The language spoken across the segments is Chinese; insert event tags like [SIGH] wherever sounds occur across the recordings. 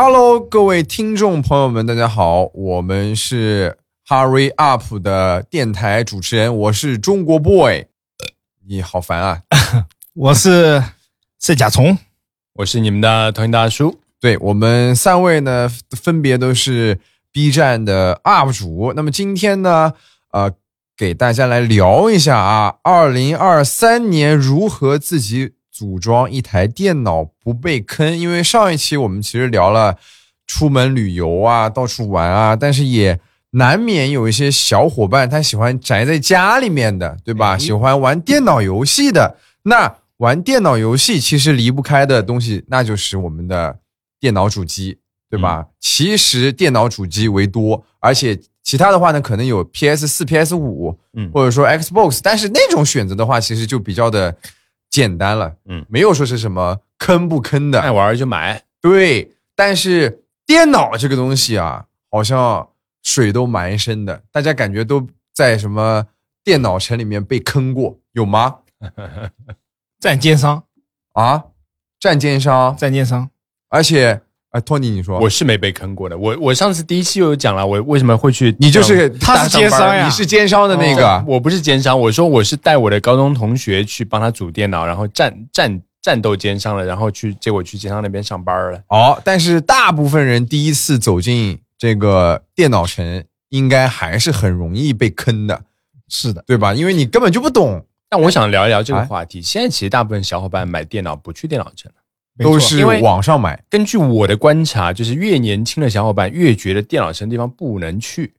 Hello，各位听众朋友们，大家好，我们是 Hurry Up 的电台主持人，我是中国 boy。你好烦啊！[LAUGHS] 我是是甲虫，我是你们的同行大叔。对我们三位呢，分别都是 B 站的 UP 主。那么今天呢，呃，给大家来聊一下啊，二零二三年如何自己组装一台电脑不被坑。因为上一期我们其实聊了出门旅游啊，到处玩啊，但是也难免有一些小伙伴他喜欢宅在家里面的，对吧？喜欢玩电脑游戏的。那玩电脑游戏其实离不开的东西，那就是我们的。电脑主机，对吧？其实电脑主机为多，而且其他的话呢，可能有 PS 四、PS 五，嗯，或者说 Xbox，但是那种选择的话，其实就比较的简单了，嗯，没有说是什么坑不坑的，爱玩就买。对，但是电脑这个东西啊，好像水都蛮深的，大家感觉都在什么电脑城里面被坑过，有吗？占奸商啊，占奸商，占奸商。而且，啊，托尼，你说我是没被坑过的。我我上次第一期有讲了，我为什么会去？你就是他是奸商呀，你是奸商的那个。我不是奸商，我说我是带我的高中同学去帮他组电脑，然后战战战斗奸商了，然后去结果去奸商那边上班了。哦，但是大部分人第一次走进这个电脑城，应该还是很容易被坑的。是的，对吧？因为你根本就不懂。但我想聊一聊这个话题。现在其实大部分小伙伴买电脑不去电脑城。都是网上买。根据我的观察，就是越年轻的小伙伴越觉得电脑城地方不能去，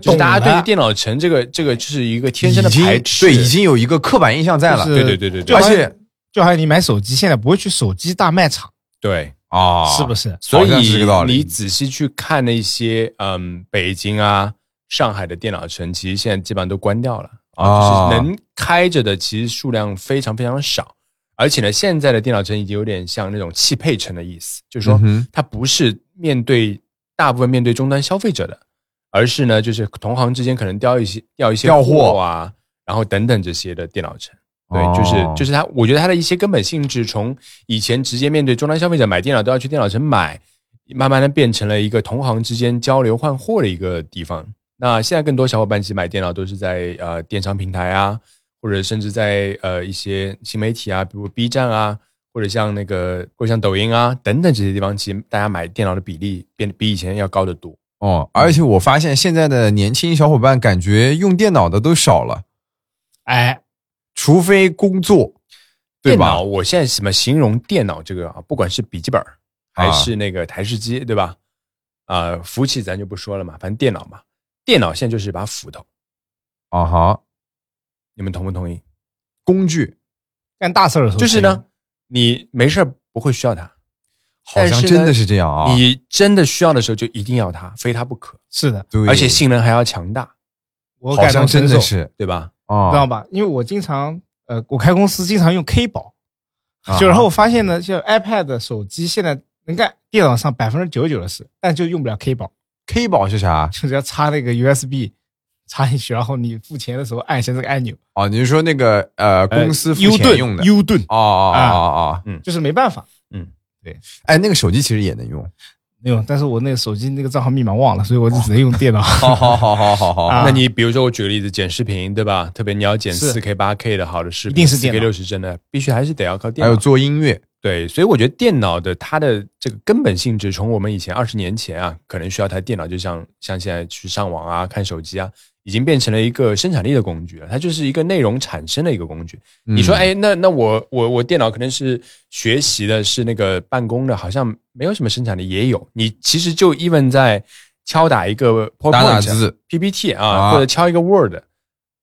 就是大家对于电脑城这个这个就是一个天生的排斥，对，已经有一个刻板印象在了。对对对对对。而且，就好像你买手机，现在不会去手机大卖场，对。啊，是不是？所以你仔细去看那些嗯，北京啊、上海的电脑城，其实现在基本上都关掉了。啊，就是能开着的，其实数量非常非常少。而且呢，现在的电脑城已经有点像那种汽配城的意思，就是说它不是面对大部分面对终端消费者的，而是呢，就是同行之间可能调一些调一些货啊，然后等等这些的电脑城。对，就是就是它，我觉得它的一些根本性质，从以前直接面对终端消费者买电脑都要去电脑城买，慢慢的变成了一个同行之间交流换货的一个地方。那现在更多小伙伴其实买电脑都是在呃电商平台啊。或者甚至在呃一些新媒体啊，比如 B 站啊，或者像那个或者像抖音啊等等这些地方，其实大家买电脑的比例变得比以前要高得多哦。而且我发现现在的年轻小伙伴感觉用电脑的都少了，哎，除非工作，对吧？我现在怎么形容电脑这个啊？不管是笔记本还是那个台式机，对吧？啊，服务器咱就不说了嘛，反正电脑嘛，电脑现在就是一把斧头，啊哈。你们同不同意？工具干大事的时候就是呢，你没事不会需要它，好像真的是这样啊！你真的需要的时候就一定要它，非它不可。是的，对，而且性能还要强大。我好像真的是对吧？啊，知道吧？因为我经常呃，我开公司经常用 K 宝，就然后我发现呢，就 iPad 手机现在能干电脑上百分之九十九的事，但就用不了 K 宝。K 宝是啥？就是要插那个 USB。插进去，然后你付钱的时候按一下这个按钮。哦，你是说那个呃公司付钱用的？U 盾。哦哦哦哦哦，嗯，就是没办法。嗯，对。哎，那个手机其实也能用，没有，但是我那个手机那个账号密码忘了，所以我就只能用电脑。[LAUGHS] 好好好好好好。那你比如说我举个例子，剪视频对吧？特别你要剪四 K、八 K 的好的视频，一定是四 K 六十帧的，必须还是得要靠电脑。还有做音乐。对，所以我觉得电脑的它的这个根本性质，从我们以前二十年前啊，可能需要台电脑，就像像现在去上网啊、看手机啊。已经变成了一个生产力的工具了，它就是一个内容产生的一个工具。你说，哎，那那我我我电脑可能是学习的，是那个办公的，好像没有什么生产力，也有。你其实就 even 在敲打一个打打字 PPT 啊，或者敲一个 Word，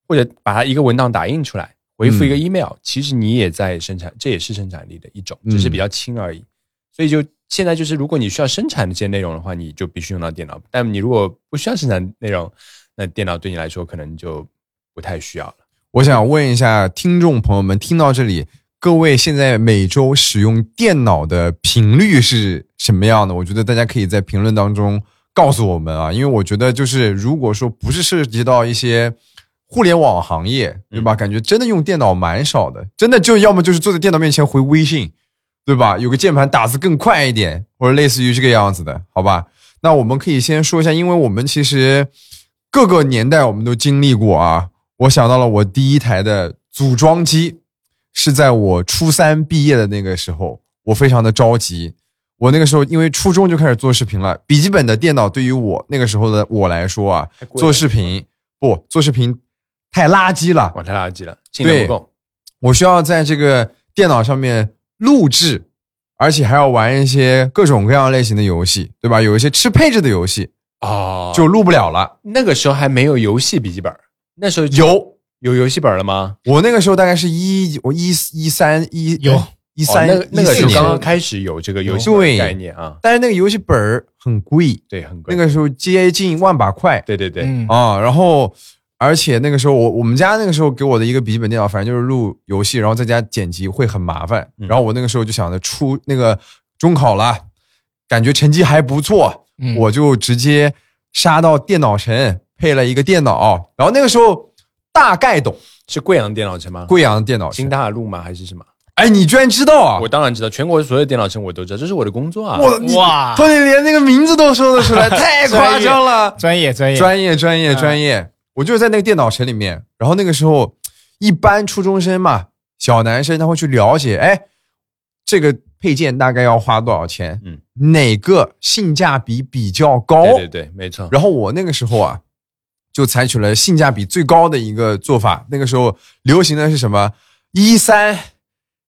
或者把它一个文档打印出来，回复一个 email，其实你也在生产，这也是生产力的一种，只是比较轻而已。所以就现在就是，如果你需要生产这些内容的话，你就必须用到电脑。但你如果不需要生产内容，那电脑对你来说可能就不太需要了。我想问一下听众朋友们，听到这里，各位现在每周使用电脑的频率是什么样的？我觉得大家可以在评论当中告诉我们啊，因为我觉得就是如果说不是涉及到一些互联网行业，对吧？感觉真的用电脑蛮少的，真的就要么就是坐在电脑面前回微信，对吧？有个键盘打字更快一点，或者类似于这个样子的，好吧？那我们可以先说一下，因为我们其实各个年代我们都经历过啊。我想到了我第一台的组装机，是在我初三毕业的那个时候，我非常的着急。我那个时候因为初中就开始做视频了，笔记本的电脑对于我那个时候的我来说啊，做视频不做视频太垃圾了，哇，太垃圾了，性能不够。我需要在这个电脑上面录制，而且还要玩一些各种各样类型的游戏，对吧？有一些吃配置的游戏哦，就录不了了。那个时候还没有游戏笔记本，那时候有。有游戏本了吗？我那个时候大概是一我一一三一有。一三那个那个14年。时候刚刚开始有这个游戏概念啊，但是那个游戏本儿很贵，对，很贵。那个时候接近万把块。对对对，嗯，啊。然后而且那个时候我我们家那个时候给我的一个笔记本电脑，反正就是录游戏，然后在家剪辑会很麻烦。嗯。然后我那个时候就想着出那个中考了，感觉成绩还不错，嗯我就直接杀到电脑城配了一个电脑。然后那个时候大概懂是贵阳电脑城吗？贵阳的电脑新。大陆吗？还是什么？哎，你居然知道啊我！当然知道，全国所有电脑城我都知道，这是我的工作啊。我哇托尼连那个名字都说得出来，[LAUGHS] 太夸张了。专业专业专业专业嗯专业，我就是在那个电脑城里面，然后那个时候一般初中生嘛，小男生他会去了解，哎，这个配件大概要花多少钱，嗯，哪个性价比比较高？对对对，没错。然后我那个时候啊，就采取了性价比最高的一个做法。那个时候流行的是什么？一三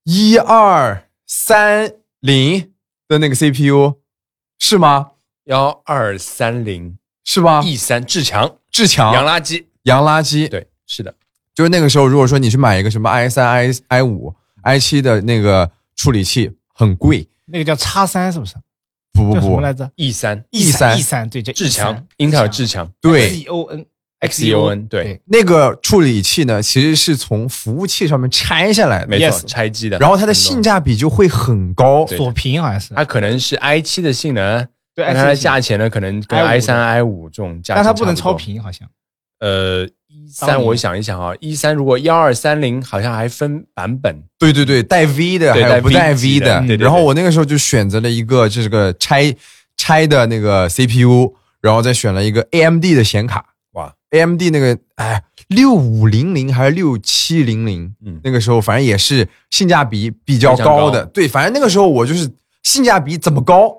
一二三零的那个 CPU 是吗？幺二三零是吧？E 三至强至强洋垃圾，洋垃圾，对，是的，就是那个时候，如果说你去买一个什么 i 三、i i 五、i 七的那个处理器，很贵。那个叫叉三是不是？不不不。什么，来着？E 三。E 三 E 三。对，叫至 E 强，英特尔志强。对。E O N X E O N，对，那个处理器呢，其实是从服务器上面拆下来的，没错，拆机的。然后它的性价比就会很高。锁屏好像是，它可能是 i 七的性能，对但它的价钱呢，可能跟 i5 i 三、i 五这种价钱，但它不能超。频，好像。呃，三我想一想啊，一三如果幺二三零好像还分版本，对对对，带 V 的，还有不带 V 的。对对对。然后我那个时候就选择了一个这个拆拆的那个 CPU，然后再选了一个 AMD 的显卡。哇，AMD 那个哎六五零零还是六七零零，嗯。那个时候反正也是性价比比较高的。高。对，反正那个时候我就是性价比怎么高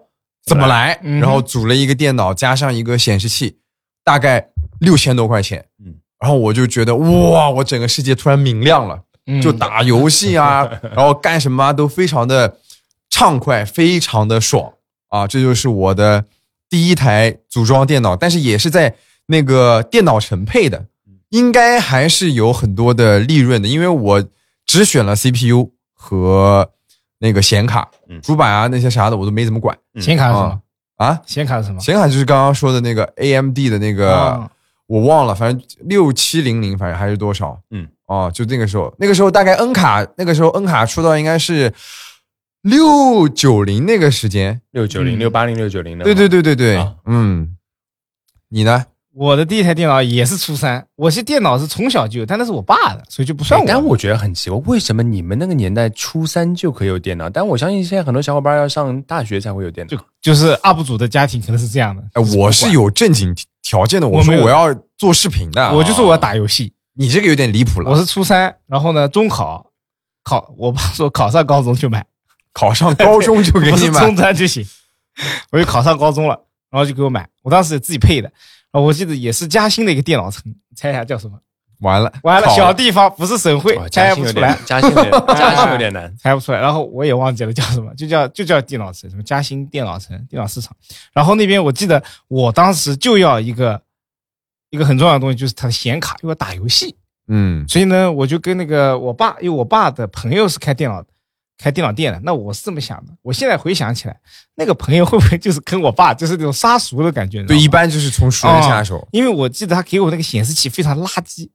怎么来，嗯。然后组了一个电脑加上一个显示器，大概六千多块钱。嗯，然后我就觉得哇，我整个世界突然明亮了。嗯就打游戏啊，[LAUGHS] 然后干什么啊都非常的畅快，非常的爽啊！这就是我的第一台组装电脑，但是也是在那个电脑城配的，应该还是有很多的利润的，因为我只选了 CPU 和那个显卡嗯，主板啊那些啥的我都没怎么管显卡是什么？啊。显卡是什么？显卡就是刚刚说的那个 AMD 的那个，啊我忘了，反正六七零零，反正还是多少？嗯，哦，就那个时候，那个时候大概 N 卡，那个时候 N 卡出到应该是六九零那个时间。六九零、嗯六八零、六九零的，对对对对对啊，嗯，你呢？我的第一台电脑也是初三，我是电脑是从小就有，但那是我爸的，所以就不算我但我觉得很奇怪，为什么你们那个年代初三就可以有电脑？但我相信现在很多小伙伴要上大学才会有电脑就。就是 UP 主的家庭可能是这样的。哎，我是有正经条件的，我说我要做视频的，我就说我要打游戏。你这个有点离谱了。我是初三，然后呢，中考考，我爸说考上高中就买，考上高中就给你买。中专就行，我就考上高中了，然后就给我买，我当时自己配的，然后我记得也是嘉兴的一个电脑城，猜一下叫什么？完了，完了，小地方不是省会哇，猜不出来点，，嘉兴有点，[LAUGHS] 嘉兴有点难。猜不出来。然后我也忘记了叫什么，就叫就叫电脑城，什么嘉兴电脑城、电脑市场。然后那边我记得我当时就要一个一个很重要的东西，就是它的显卡，因为打游戏。嗯所以呢，我就跟那个我爸，因为我爸的朋友是开电脑开电脑店的，那我是这么想的。我现在回想起来，那个朋友会不会就是跟我爸就是那种杀熟的感觉？呢对，一般就是从熟人下手因为我记得他给我那个显示器非常垃圾，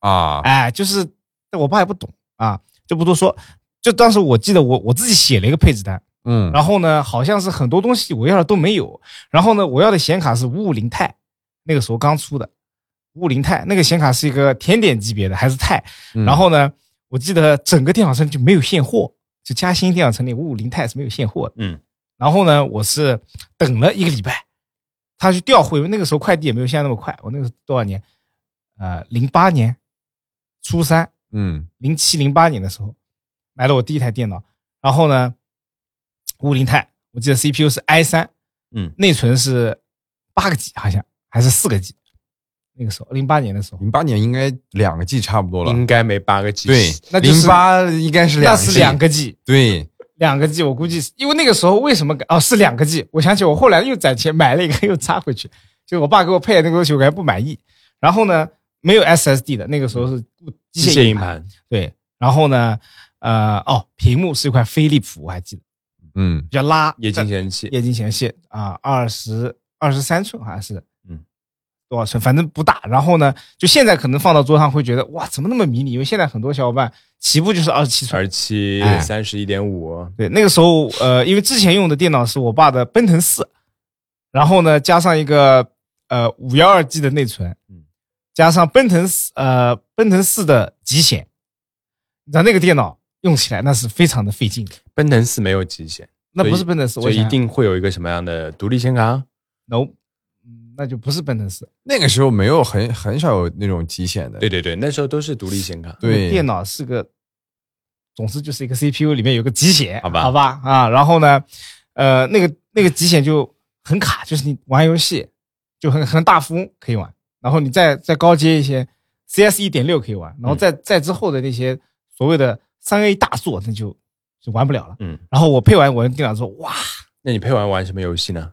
啊。哎，就是我爸也不懂啊，就不多说。就当时我记得我我自己写了一个配置单，嗯，然后呢，好像是很多东西我要的都没有，然后呢，我要的显卡是五五零钛，那个时候刚出的五五零钛，那个显卡是一个甜点级别的，还是钛。嗯然后呢，我记得整个电脑城就没有现货，就嘉兴电脑城里五五零钛是没有现货的。嗯，然后呢，我是等了一个礼拜，他去调货，因为那个时候快递也没有现在那么快。我那个多少年？呃，零八年初三，嗯。零七零八年的时候买了我第一台电脑，然后呢，五五零钛，我记得 CPU 是 i 三，嗯，内存是八个 G 好像还是四个 G，那个时候零八年的时候，零八年应该两个 G 差不多了。应该没八个 G。对，那就是零八应该是两那是两个 G，对，两个 G，我估计是因为那个时候为什么哦是两个 G，我想起我后来又攒钱买了一个又插回去，就我爸给我配的那个东西我还不满意，然后呢没有 SSD 的，那个时候是固机机械硬盘，对，然后呢呃哦屏幕是一块飞利浦，我还记得嗯比较拉液晶显示器。液晶显示器啊，二十二十三寸好像是，嗯，多少寸，反正不大。然后呢，就现在可能放到桌上会觉得哇，怎么那么迷你？因为现在很多小伙伴起步就是二十七寸。二七哎三十一点五，对，那个时候呃，因为之前用的电脑是我爸的奔腾四，然后呢加上一个呃五幺二 G 的内存，嗯，加上奔腾四呃奔腾四的极显，你知道那个电脑用起来那是非常的费劲的。奔腾四没有极显，那不是奔腾四，所以一定会有一个什么样的独立显卡？no，嗯那就不是奔腾四。那个时候没有很很少有那种极显的。对对对，那时候都是独立显卡。对电脑是个，总之就是一个 CPU 里面有个极显，好吧好吧啊，然后呢，呃，那个那个极显就很卡，就是你玩游戏就很很大富翁可以玩，然后你再再高阶一些，CS 一点六可以玩，然后再、再之后的那些所谓的三 A 大作，那就就玩不了了。嗯，然后我配完我的电脑之后，哇，那你配完玩什么游戏呢？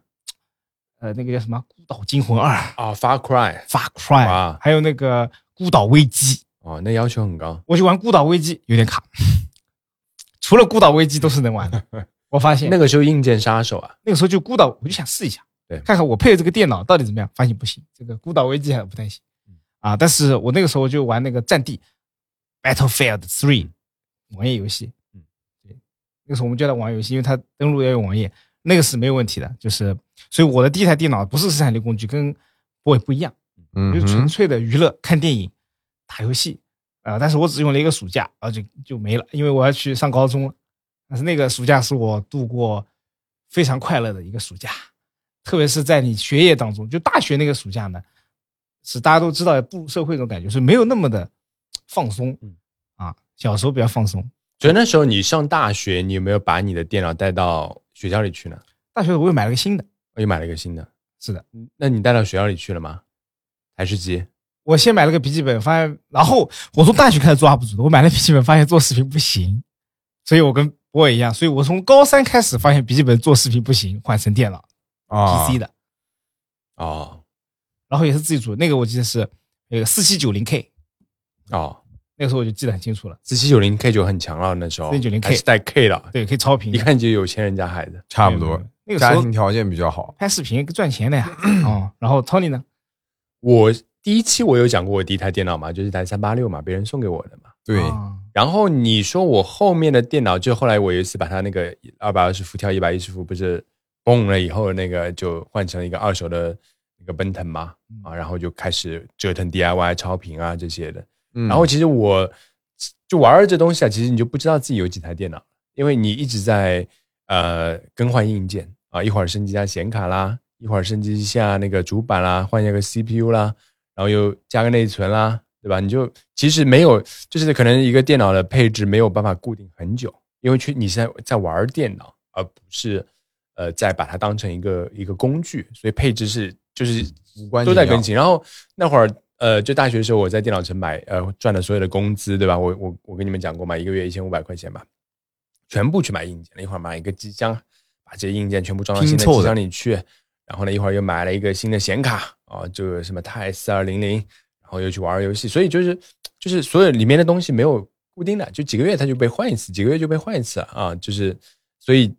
呃，那个叫什么《孤岛惊魂二》啊，Far Cry，Far Cry，哇还有那个《孤岛危机》，哦，那要求很高。我就玩《孤岛危机》有点卡，除了《孤岛危机》都是能玩的。[LAUGHS] 我发现那个时候硬件杀手啊，那个时候就孤岛，我就想试一下，对看看我配的这个电脑到底怎么样。发现不行，这个孤岛危机还不太行啊。但是我那个时候就玩那个战地 Battlefield Three 网页游戏，嗯，对，那个时候我们叫它玩游戏，因为它登录要用网页，那个是没有问题的。就是，所以我的第一台电脑不是生产力工具，跟 boy 不一样。嗯就是纯，粹的娱乐，看电影、打游戏，啊、但是我只用了一个暑假，然后就就没了，因为我要去上高中了。但是那个暑假是我度过非常快乐的一个暑假，特别是在你学业当中，就大学那个暑假呢，是大家都知道步入社会这种感觉，是没有那么的放松嗯，啊，小时候比较放松。所以那时候你上大学，你有没有把你的电脑带到学校里去呢？大学我又买了个新的，我又买了一个新的，是的，那你带到学校里去了吗？台式机？我先买了个笔记本，发现，然后我从大学开始做 UP 主的，我买了笔记本，发现做视频不行，所以我跟我也一样，所以我从高三开始发现笔记本做视频不行，换成电脑啊。PC 的，哦。然后也是自己组，那个我记得是那个四七九零 K，哦，那个时候我就记得很清楚了，四七九零 K 就很强了，那时候。四七九零 K 是带 K 的，对，可以超频，一看就有钱人家孩子。差不多。那个时候家庭条件比较好。拍视频赚钱的呀，[LAUGHS] 哦，然后 Tony 呢，我第一期我有讲过我第一台电脑嘛，就是一台三八六嘛，别人送给我的嘛。对，啊然后你说我后面的电脑，就后来我有一次把它那个二百二十伏跳一百一十伏，不是崩了以后，那个就换成了一个二手的那个奔腾嘛，啊，然后就开始折腾 DIY 超频啊这些的。嗯然后其实我就玩儿这东西啊，其实你就不知道自己有几台电脑，因为你一直在呃更换硬件啊，一会儿升级一下显卡啦，一会儿升级一下那个主板啦，换一下个 CPU 啦，然后又加个内存啦，对吧？你就其实没有，就是可能一个电脑的配置没有办法固定很久，因为去你是在在玩电脑，而不是呃再把它当成一个一个工具，所以配置是就是无关都在更新。然后那会儿呃，就大学的时候，我在电脑城买呃赚的所有的工资，对吧？我我我跟你们讲过嘛，一个月一千五百块钱吧，全部去买硬件了。一会儿买一个机箱，把这些硬件全部装到新的机箱里去。然后呢，一会儿又买了一个新的显卡啊，这个什么钛四二零零，然后又去玩游戏。所以就是就是所有里面的东西没有固定的，就几个月它就被换一次，几个月就被换一次啊。就是所以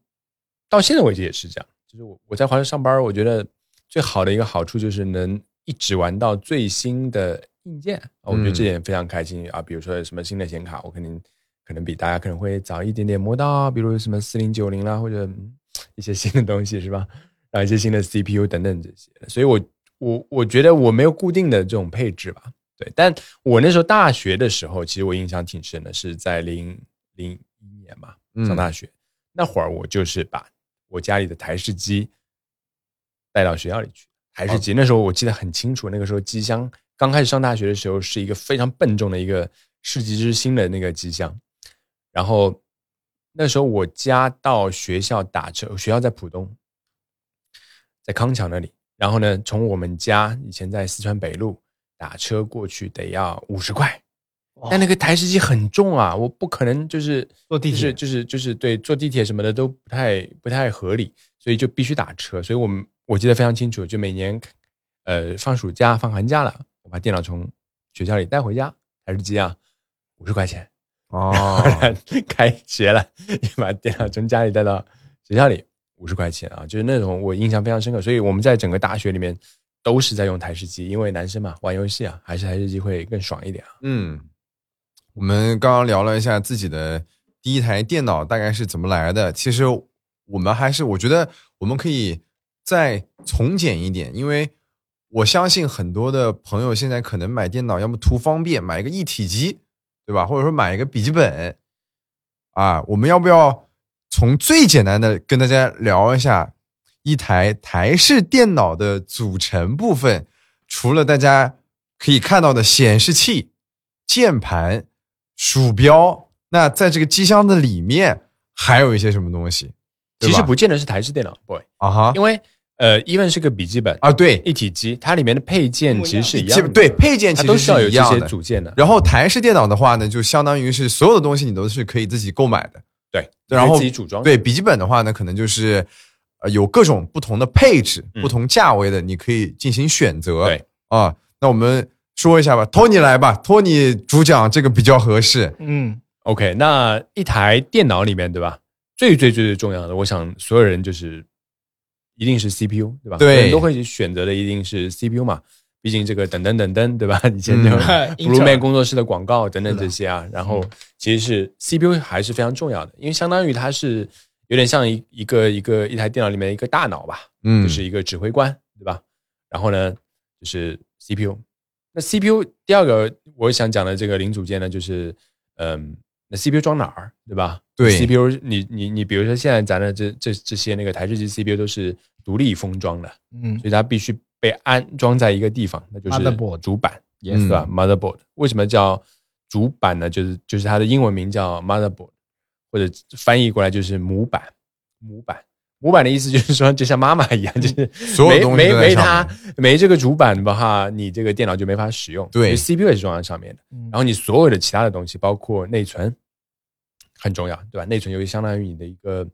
到现在为止也是这样。就是我我在华硕上班，我觉得最好的一个好处就是能一直玩到最新的硬件，啊我觉得这点非常开心啊。比如说什么新的显卡，我肯定可能比大家可能会早一点点摸到啊，比如什么四零九零啦，或者嗯一些新的东西是吧？然后一些新的 CPU 等等这些，所以我我我觉得我没有固定的这种配置吧，对。但我那时候大学的时候，其实我印象挺深的，是在零零一年吧，嗯上大学。那会儿我就是把我家里的台式机带到学校里去。台式机、那时候我记得很清楚，那个时候机箱刚开始上大学的时候是一个非常笨重的一个世纪之星的那个机箱，然后那时候我家到学校打车，学校在浦东，在康桥那里。然后呢，从我们家以前在四川北路打车过去得要五十块，但那个台式机很重啊，我不可能就是坐地铁就是就是就是对坐地铁什么的都不太不太合理，所以就必须打车。所以我们我记得非常清楚，就每年呃放暑假放寒假了，我把电脑从学校里带回家，台式机啊五十块钱，哦，[LAUGHS] 开学了，你把电脑从家里带到学校里，五十块钱啊，就是那种我印象非常深刻。所以我们在整个大学里面都是在用台式机，因为男生嘛玩游戏啊，还是台式机会更爽一点啊。嗯，我们刚刚聊了一下自己的第一台电脑大概是怎么来的。其实我们还是，我觉得我们可以再从简一点，因为我相信很多的朋友现在可能买电脑，要么图方便买一个一体机，对吧？或者说买一个笔记本啊。我们要不要从最简单的跟大家聊一下一台台式电脑的组成部分？除了大家可以看到的显示器、键盘、鼠标，那在这个机箱的里面还有一些什么东西？其实不见得是台式电脑，boy，啊哈因为呃，even 是个笔记本啊，对，一体机，它里面的配件其实是一样的，对，配件其实都需要有一。些组件的。然后台式电脑的话呢，就相当于是所有的东西你都是可以自己购买的。对，然后自己组装。对，笔记本的话呢，可能就是呃有各种不同的配置、嗯不同价位的，你可以进行选择。对啊，那我们说一下吧，托尼来吧，托尼主讲这个比较合适。嗯，OK，那一台电脑里面，对吧？最最最最重要的，我想所有人就是一定是 CPU，对吧？对所有人都会选择的一定是 CPU 嘛。毕竟这个等等等等，对吧？[LAUGHS] 以前就嗯 Blue Man 工作室的广告等等这些啊，然后其实是 CPU 还是非常重要的，因为相当于它是有点像一一个一个一台电脑里面一个大脑吧，嗯，就是一个指挥官，对吧？然后呢，就是 CPU。那 CPU 第二个我想讲的这个零组件呢，就是嗯，那 CPU 装哪儿，对吧？对，CPU 你你你，比如说现在咱的这这这些那个台式机 CPU 都是独立封装的，嗯所以它必须被安装在一个地方，那就是 Motherboard 主板，嗯对吧？Motherboard 为什么叫主板呢？就是就是它的英文名叫 Motherboard，或者翻译过来就是母板，母板。母板的意思就是说，就像妈妈一样，[LAUGHS] 就是所有东西没没没它没这个主板的话，你这个电脑就没法使用。对 CPU 也是装在上面的。嗯然后你所有的其他的东西，包括内存，很重要，对吧？内存由于相当于你的一个，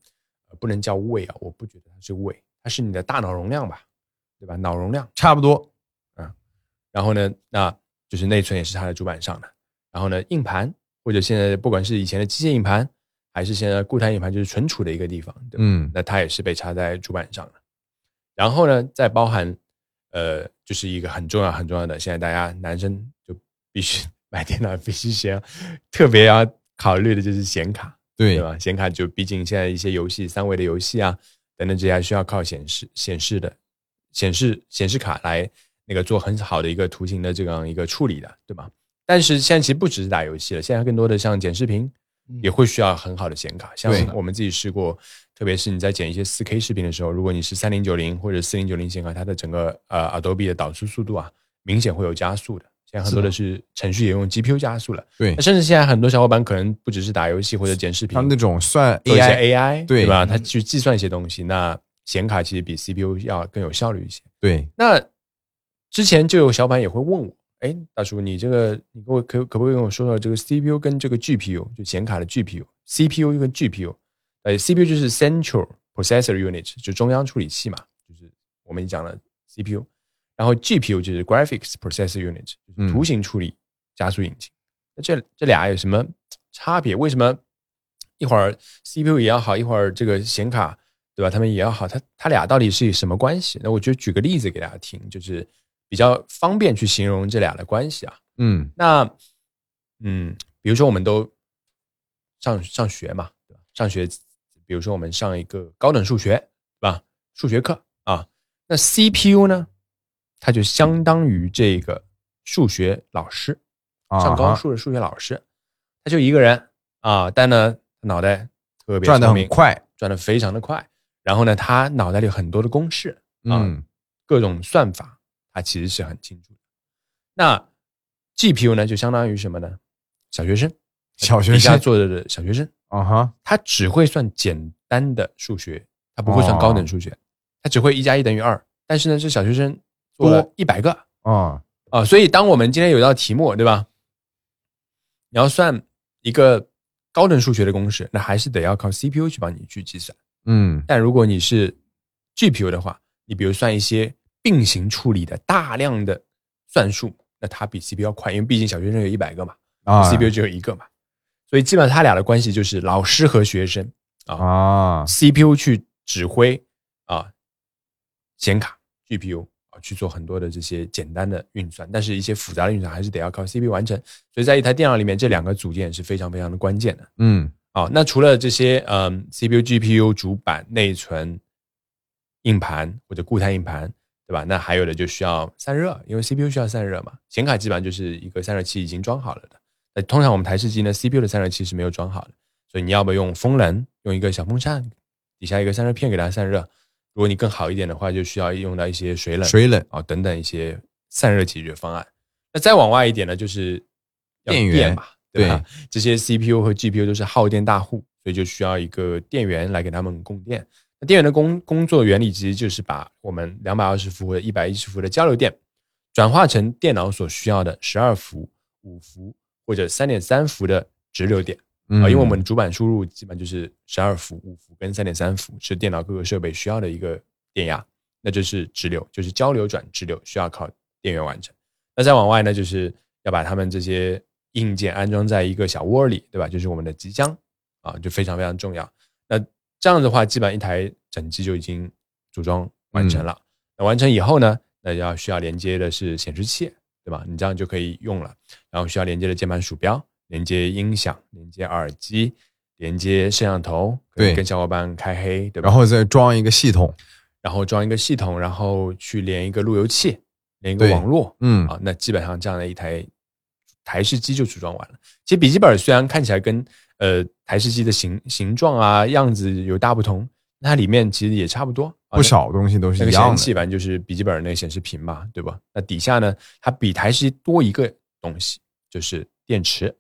呃不能叫胃啊，我不觉得它是胃，它是你的大脑容量吧，对吧？脑容量。差不多。然后呢，那就是内存也是它的主板上的。然后呢，硬盘或者现在不管是以前的机械硬盘，还是现在固态硬盘，就是存储的一个地方，对吧？嗯那它也是被插在主板上的。然后呢，再包含呃，就是一个很重要很重要的，现在大家男生就必须 [LAUGHS] 买电脑必须先特别要考虑的就是显卡，对对吧？显卡就毕竟现在一些游戏三维的游戏啊等等这些还需要靠显示显示的显示显示卡来那个做很好的一个图形的这样一个处理的，对吧？但是现在其实不只是打游戏了，现在更多的像剪视频也会需要很好的显卡，像对。我们自己试过，特别是你在剪一些四 K 视频的时候，如果你是三零九零或者四零九零显卡，它的整个呃 Adobe 的导出速度啊，明显会有加速的。现在很多的。是程序也用 GPU 加速了，对。那，甚至现在很多小伙伴可能不只是打游戏或者剪视频，像那种算一些 AI，AI 对吧？它去计算一些东西，那显卡其实比 CPU 要更有效率一些。对，那之前就有小伙伴也会问我，哎，大叔，你这个你给我可可不可以跟我说说这个 CPU 跟这个 GPU 就显卡的 GPU，CPU 跟 GPU，呃，CPU 就是 Central Processor Unit，就中央处理器嘛，就是我们讲的 CPU，然后 GPU 就是 Graphics Processor Unit，就是图形处理加速引擎。那这这俩有什么差别？为什么一会儿 CPU 也要好，一会儿这个显卡对吧？他们也要好，它它俩到底是什么关系？那我就举个例子给大家听，就是比较方便去形容这俩的关系啊。嗯那嗯，比如说我们都上上学嘛，对吧？上学，比如说我们上一个高等数学，对吧？数学课啊，那 CPU 呢，它就相当于这个数学老师，上高啊数的数学老师，他就一个人啊，但呢脑袋特特别转的聪明很，快，转的非常的快。然后呢，他脑袋里有很多的公式啊，嗯各种算法，他其实是很清楚的。那 GPU 呢，就相当于什么呢？小学生，小学底下生做的小学生，啊哈，他只会算简单的数学，他不会算哦高等数学，他只会一加一等于二。但是呢，这小学生做了多一百个啊，啊，所以当我们今天有一道题目，对吧？你要算一个高等数学的公式，那还是得要靠 CPU 去帮你去计算。嗯但如果你是 GPU 的话，你比如算一些并行处理的大量的算术，那它比 CPU 要快，因为毕竟小学生有一百个嘛、啊。C p u 只有一个嘛，所以基本上他俩的关系就是老师和学生啊啊。CPU 去指挥啊显卡 GPU 啊去做很多的这些简单的运算，但是一些复杂的运算还是得要靠 CPU 完成。所以在一台电脑里面，这两个组件是非常非常的关键的。嗯。啊、那除了这些嗯 CPU、GPU、主板、内存、硬盘或者固态硬盘，对吧？那还有的就需要散热，因为 CPU 需要散热嘛。显卡基本上就是一个散热器已经装好了的。那通常我们台式机呢，CPU 的散热器是没有装好的，所以你要么用风冷，用一个小风扇底下一个散热片给它散热。如果你更好一点的话，就需要用到一些水冷、水冷啊、等等一些散热解决方案。那再往外一点呢，就是要电源嘛，对吧？这些 CPU 和 GPU 都是耗电大户，所以就需要一个电源来给他们供电。那电源的工工作原理其实就是把我们两百二十伏或者一百一十伏的交流电转化成电脑所需要的十二伏、五伏或者三点三伏的直流电。嗯啊，因为我们主板输入基本就是十二伏、五伏跟三点三伏，是电脑各个设备需要的一个电压，那就是直流，就是交流转直流，需要靠电源完成。那再往外呢，就是要把它们这些硬件安装在一个小窝里，对吧？就是我们的机箱啊，就非常非常重要。那这样的话，基本上一台整机就已经组装完成了。那完成以后呢，那要需要连接的是显示器，对吧？你这样就可以用了。然后需要连接的键盘、鼠标，连接音响，连接耳机，连接摄像头，对跟小伙伴开黑，对吧？然后再装一个系统，然后装一个系统，然后去连一个路由器，连一个网络，嗯啊，那基本上这样的一台台式机就组装完了。其实笔记本虽然看起来跟呃台式机的形形状啊样子有大不同，那它里面其实也差不多，啊不少东西都是那个一样的。显示器反正就是笔记本那个显示屏嘛，对吧？那底下呢，它比台式机多一个东西，就是电池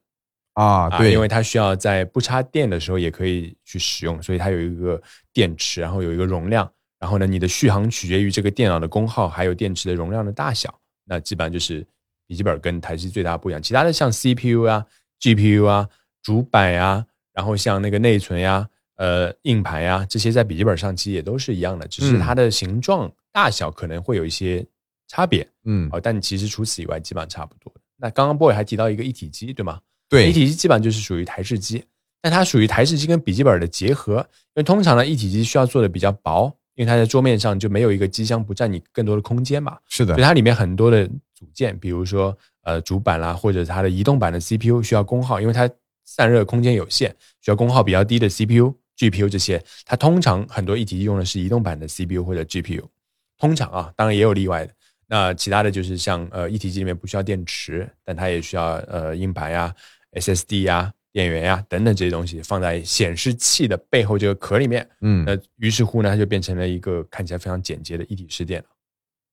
啊，啊，对，因为它需要在不插电的时候也可以去使用，所以它有一个电池，然后有一个容量，然后呢，你的续航取决于这个电脑的功耗，还有电池的容量的大小。那基本上就是笔记本跟台式机最大不一样，其他的像 CPU 啊、GPU 啊、主板呀、然后像那个内存呀、呃硬盘呀这些，在笔记本上其实也都是一样的，只是嗯它的形状、大小可能会有一些差别。嗯，哦，但其实除此以外，基本上差不多。那刚刚 boy 还提到一个一体机，对吗？对一，体机基本上就是属于台式机，但它属于台式机跟笔记本的结合。因为通常呢，一体机需要做的比较薄，因为它在桌面上就没有一个机箱，不占你更多的空间嘛。是的所以，它里面很多的组件，比如说呃主板啦，或者它的移动版的 CPU 需要功耗，因为它散热空间有限，需要功耗比较低的 CPU、GPU 这些，它通常很多一体机用的是移动版的 CPU 或者 GPU。通常啊，当然也有例外的。那其他的就是像呃一体机里面不需要电池，但它也需要呃硬盘呀、SSD 呀、电源呀等等这些东西放在显示器的背后这个壳里面。嗯那于是乎呢，它就变成了一个看起来非常简洁的一体式电脑。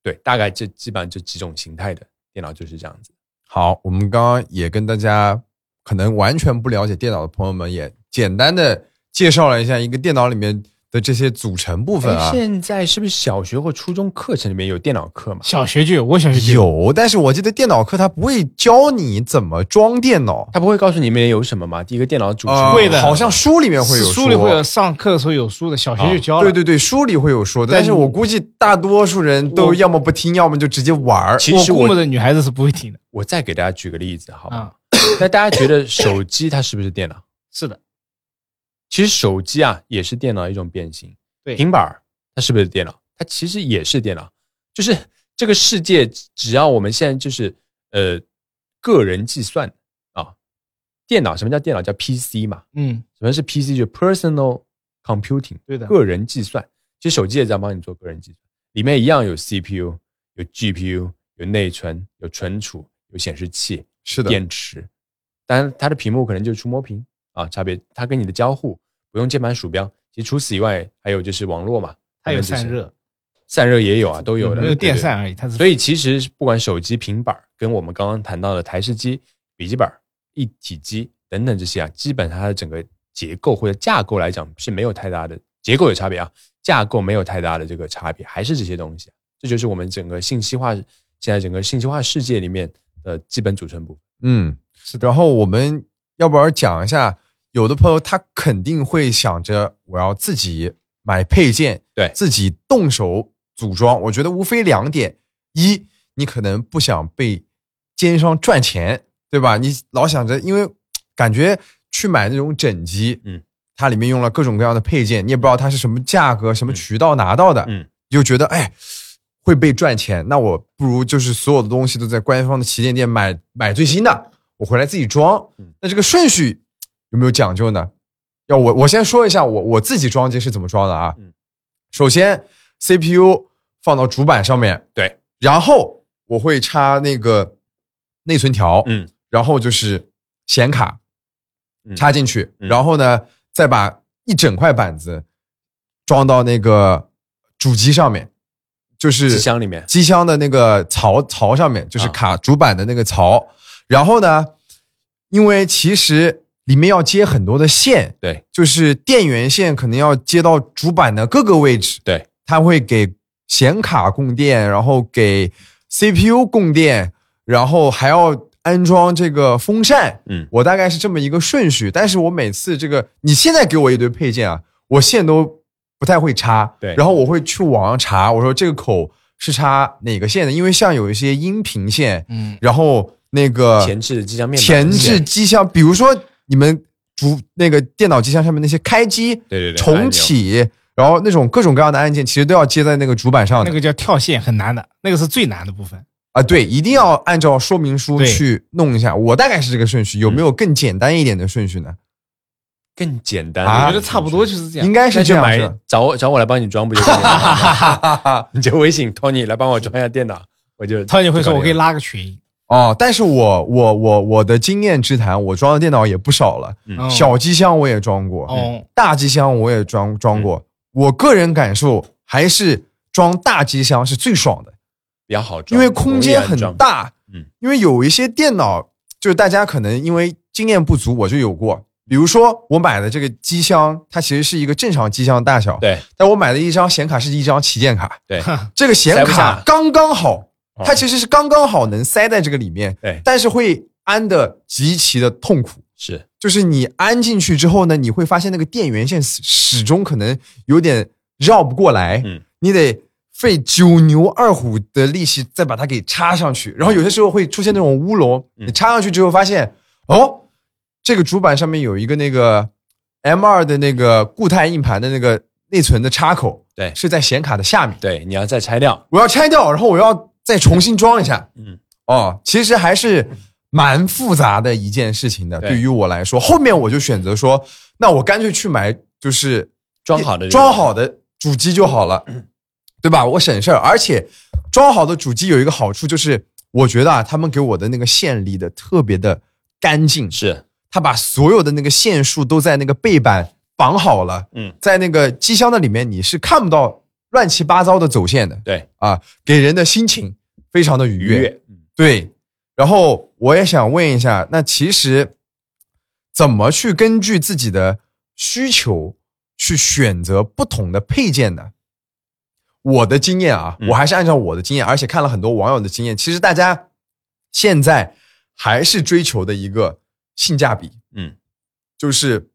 对，大概这基本上这几种形态的电脑就是这样子。好，我们刚刚也跟大家可能完全不了解电脑的朋友们，也简单的介绍了一下一个电脑里面的这些组成部分啊哎。现在是不是小学或初中课程里面有电脑课嘛？小学就有，我小学就有。有，但是我记得电脑课它不会教你怎么装电脑，它不会告诉你们有什么吗？第一个电脑组成呃会的好像书里面会有说，书里会有上课的时候有书的，小学就教了。对对对，书里会有说的，但但是我估计大多数人都要么不听，要么就直接玩儿。其实我我估摸着女孩子是不会听的我再给大家举个例子，好吧？啊。那大家觉得手机它是不是电脑？[LAUGHS] 是的，其实手机啊也是电脑一种变形。对平板儿它是不是电脑？它其实也是电脑。就是这个世界，只要我们现在就是呃个人计算啊，电脑什么叫电脑？叫 PC 嘛？嗯，什么是 PC？就 personal computing，对的个人计算。其实手机也在帮你做个人计算，里面一样有 CPU、有 GPU、有内存、有存储、有显示器、是的，电池，当然它的屏幕可能就是触摸屏啊，差别它跟你的交互不用键盘鼠标。其实除此以外，还有就是网络嘛，它有散，热，散热也有啊，都有的，没有电扇而已，它是。所以其实不管手机、平板儿跟我们刚刚谈到的台式机、笔记本、一体机等等这些啊，基本上它的整个结构或者架构来讲是没有太大的结构有差别啊，架构没有太大的这个差别，还是这些东西啊，这就是我们整个信息化现在整个信息化世界里面的基本组成部分。嗯，是的。然后我们要不要讲一下？有的朋友他肯定会想着我要自己买配件，对自己动手组装。我觉得无非两点：一，你可能不想被奸商赚钱，对吧？你老想着，因为感觉去买那种整机，嗯，它里面用了各种各样的配件，你也不知道它是什么价格、什么渠道拿到的，嗯，你就觉得哎会被赚钱，那我不如就是所有的东西都在官方的旗舰店买买最新的，我回来自己装嗯。那这个顺序有没有讲究呢？要我我先说一下我我自己装机是怎么装的啊。嗯首先 CPU 放到主板上面，对，然后我会插那个内存条，嗯，然后就是显卡嗯插进去，嗯然后呢再把一整块板子装到那个主机上面，就是机箱里面机箱的那个槽槽上面，就是啊卡主板的那个槽。然后呢，因为其实里面要接很多的线，对就是电源线可能要接到主板的各个位置，对，它会给显卡供电，然后给 CPU 供电，然后还要安装这个风扇。嗯我大概是这么一个顺序，但是我每次这个，你现在给我一堆配件啊，我线都不太会插，对然后我会去网上查，我说这个口是插哪个线的，因为像有一些音频线，嗯，然后那个前置的机箱面板前置机箱，比如说你们主那个电脑机箱上面那些开机、对对对重启，然后那种各种各样的按键，其实都要接在那个主板上的那个叫跳线，很难的，那个是最难的部分。啊。对，一定要按照说明书去弄一下。我大概是这个顺序，有没有更简单一点的顺序呢？更简单。啊我觉得差不多就是这样。应该是这样找我找我来帮你装不就可以了？[LAUGHS] 你就微信 Tony 来帮我装一下电脑，我就 [LAUGHS] Tony 会说：“我可以拉。个群。哦，但是我我我我的经验之谈，我装的电脑也不少了，小机箱我也装过，哦，大机箱我也装装过。我个人感受还是装大机箱是最爽的，比较好装，因为空间很。大。嗯，因为有一些电脑，就是大家可能因为经验不足，我就有过。比如说我买的这个机箱，它其实是一个正常机箱大小，对。但我买的一张显卡是一张旗舰卡，对。这个显卡刚刚好，哦。它其实是刚刚好能塞在这个里面，对。但是会安的极其的痛苦。是。就是你安进去之后呢，你会发现那个电源线始始终可能有点绕不过来，嗯。你得费九牛二虎的力气再把它给插上去，然后有些时候会出现那种乌龙，嗯。你插上去之后发现，哦，这个主板上面有一个那个 M 二的那个固态硬盘的那个内存的插口，对。是在显卡的下面，对，你要再拆掉，我要拆掉，然后我要再重新装一下，嗯，哦，其实还是蛮复杂的一件事情的。对。对于我来说，后面我就选择说，那我干脆去买就是装好的装好的主机就好了，对吧？我省事儿，而且装好的主机有一个好处就是，我觉得啊，他们给我的那个线理的特别的干净，是他把所有的那个线束都在那个背板绑好了，嗯，在那个机箱的里面你是看不到乱七八糟的走线的。对。啊，给人的心情非常的愉悦。愉悦，嗯。对，然后我也想问一下，那其实怎么去根据自己的需求去选择不同的配件呢？我的经验啊，嗯。我还是按照我的经验，而且看了很多网友的经验，其实大家现在还是追求的一个性价比，嗯，就是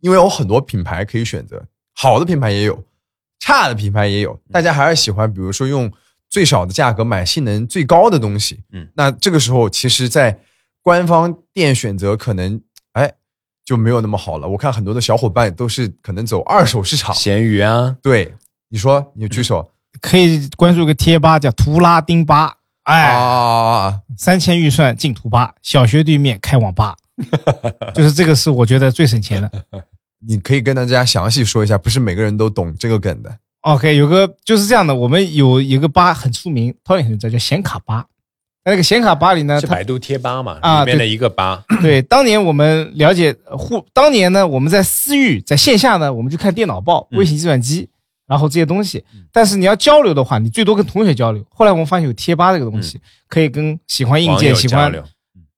因为有很多品牌可以选择，好的品牌也有，差的品牌也有，大家还是喜欢，比如说用最少的价格买性能最高的东西。嗯，那这个时候，其实，在官方店选择可能哎就没有那么好了。我看很多的小伙伴都是可能走二手市场。闲鱼啊，对，你说，你举手可以关注个贴吧叫图拉丁吧，哎，啊？三千预算进图吧，小学对面开网吧，[LAUGHS] 就是这个是我觉得最省钱的。你可以跟大家详细说一下，不是每个人都懂这个梗的。OK，有个就是这样的，我们有有个吧很出名，Tony 很知道叫显卡吧，那个显卡吧里呢，是百度贴吧嘛，啊里面的一个吧。[COUGHS] 对，当年我们了解呃互，当年呢，我们在私域，在线下呢，我们就看电脑报、嗯微型计算机，然后这些东西。但是你要交流的话，你最多跟同学交流。后来我们发现有贴吧这个东西，可以跟喜欢硬件、喜欢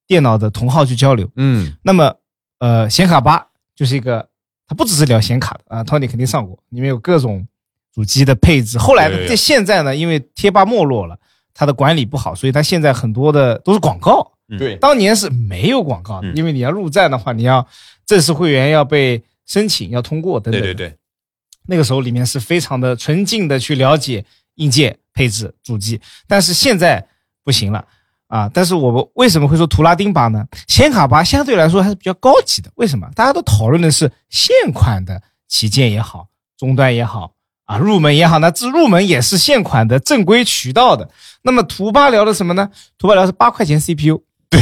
电脑的同好去交流。嗯那么，呃，显卡吧就是一个，它不只是聊显卡的啊，Tony 肯定上过，里面有各种主机的配置。后来有有有这现在呢，因为贴吧没落了，它的管理不好，所以它现在很多的都是广告。嗯对当年是没有广告的，嗯因为你要入站的话，你要正式会员要被申请，要通过等等。对对对，那个时候里面是非常的纯净的去了解硬件配置、主机，但是现在不行了啊！但是我们为什么会说图拉丁八呢？显卡八相对来说还是比较高级的，为什么？大家都讨论的是现款的旗舰也好，终端也好啊，入门也好，那这入门也是现款的正规渠道的。那么图八聊的什么呢？图八聊是八块钱 CPU，对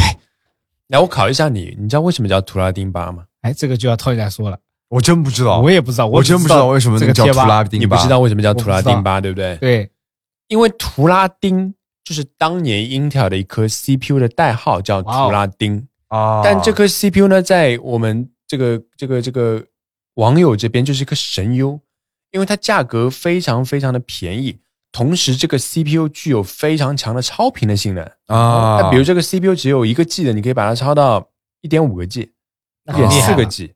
来我考虑一下你，你知道为什么叫图拉丁八 [LAUGHS] 吗？哎，这个就要涛来说了，我真不知道，我也不知道，只我真不知道为什么这个叫图拉丁吧，你不知道为什么叫图拉丁吧，对不对？对。因为图拉丁就是当年英特尔的一颗 CPU 的代号叫图拉丁，啊？但这颗 CPU 呢，在我们这个这个这个网友这边就是一颗神优，因为它价格非常非常的便宜，同时这个 CPU 具有非常强的超频的性能。啊，那比如这个 CPU 只有一个 G 的，你可以把它超到一点五个 G，那一点四个 G，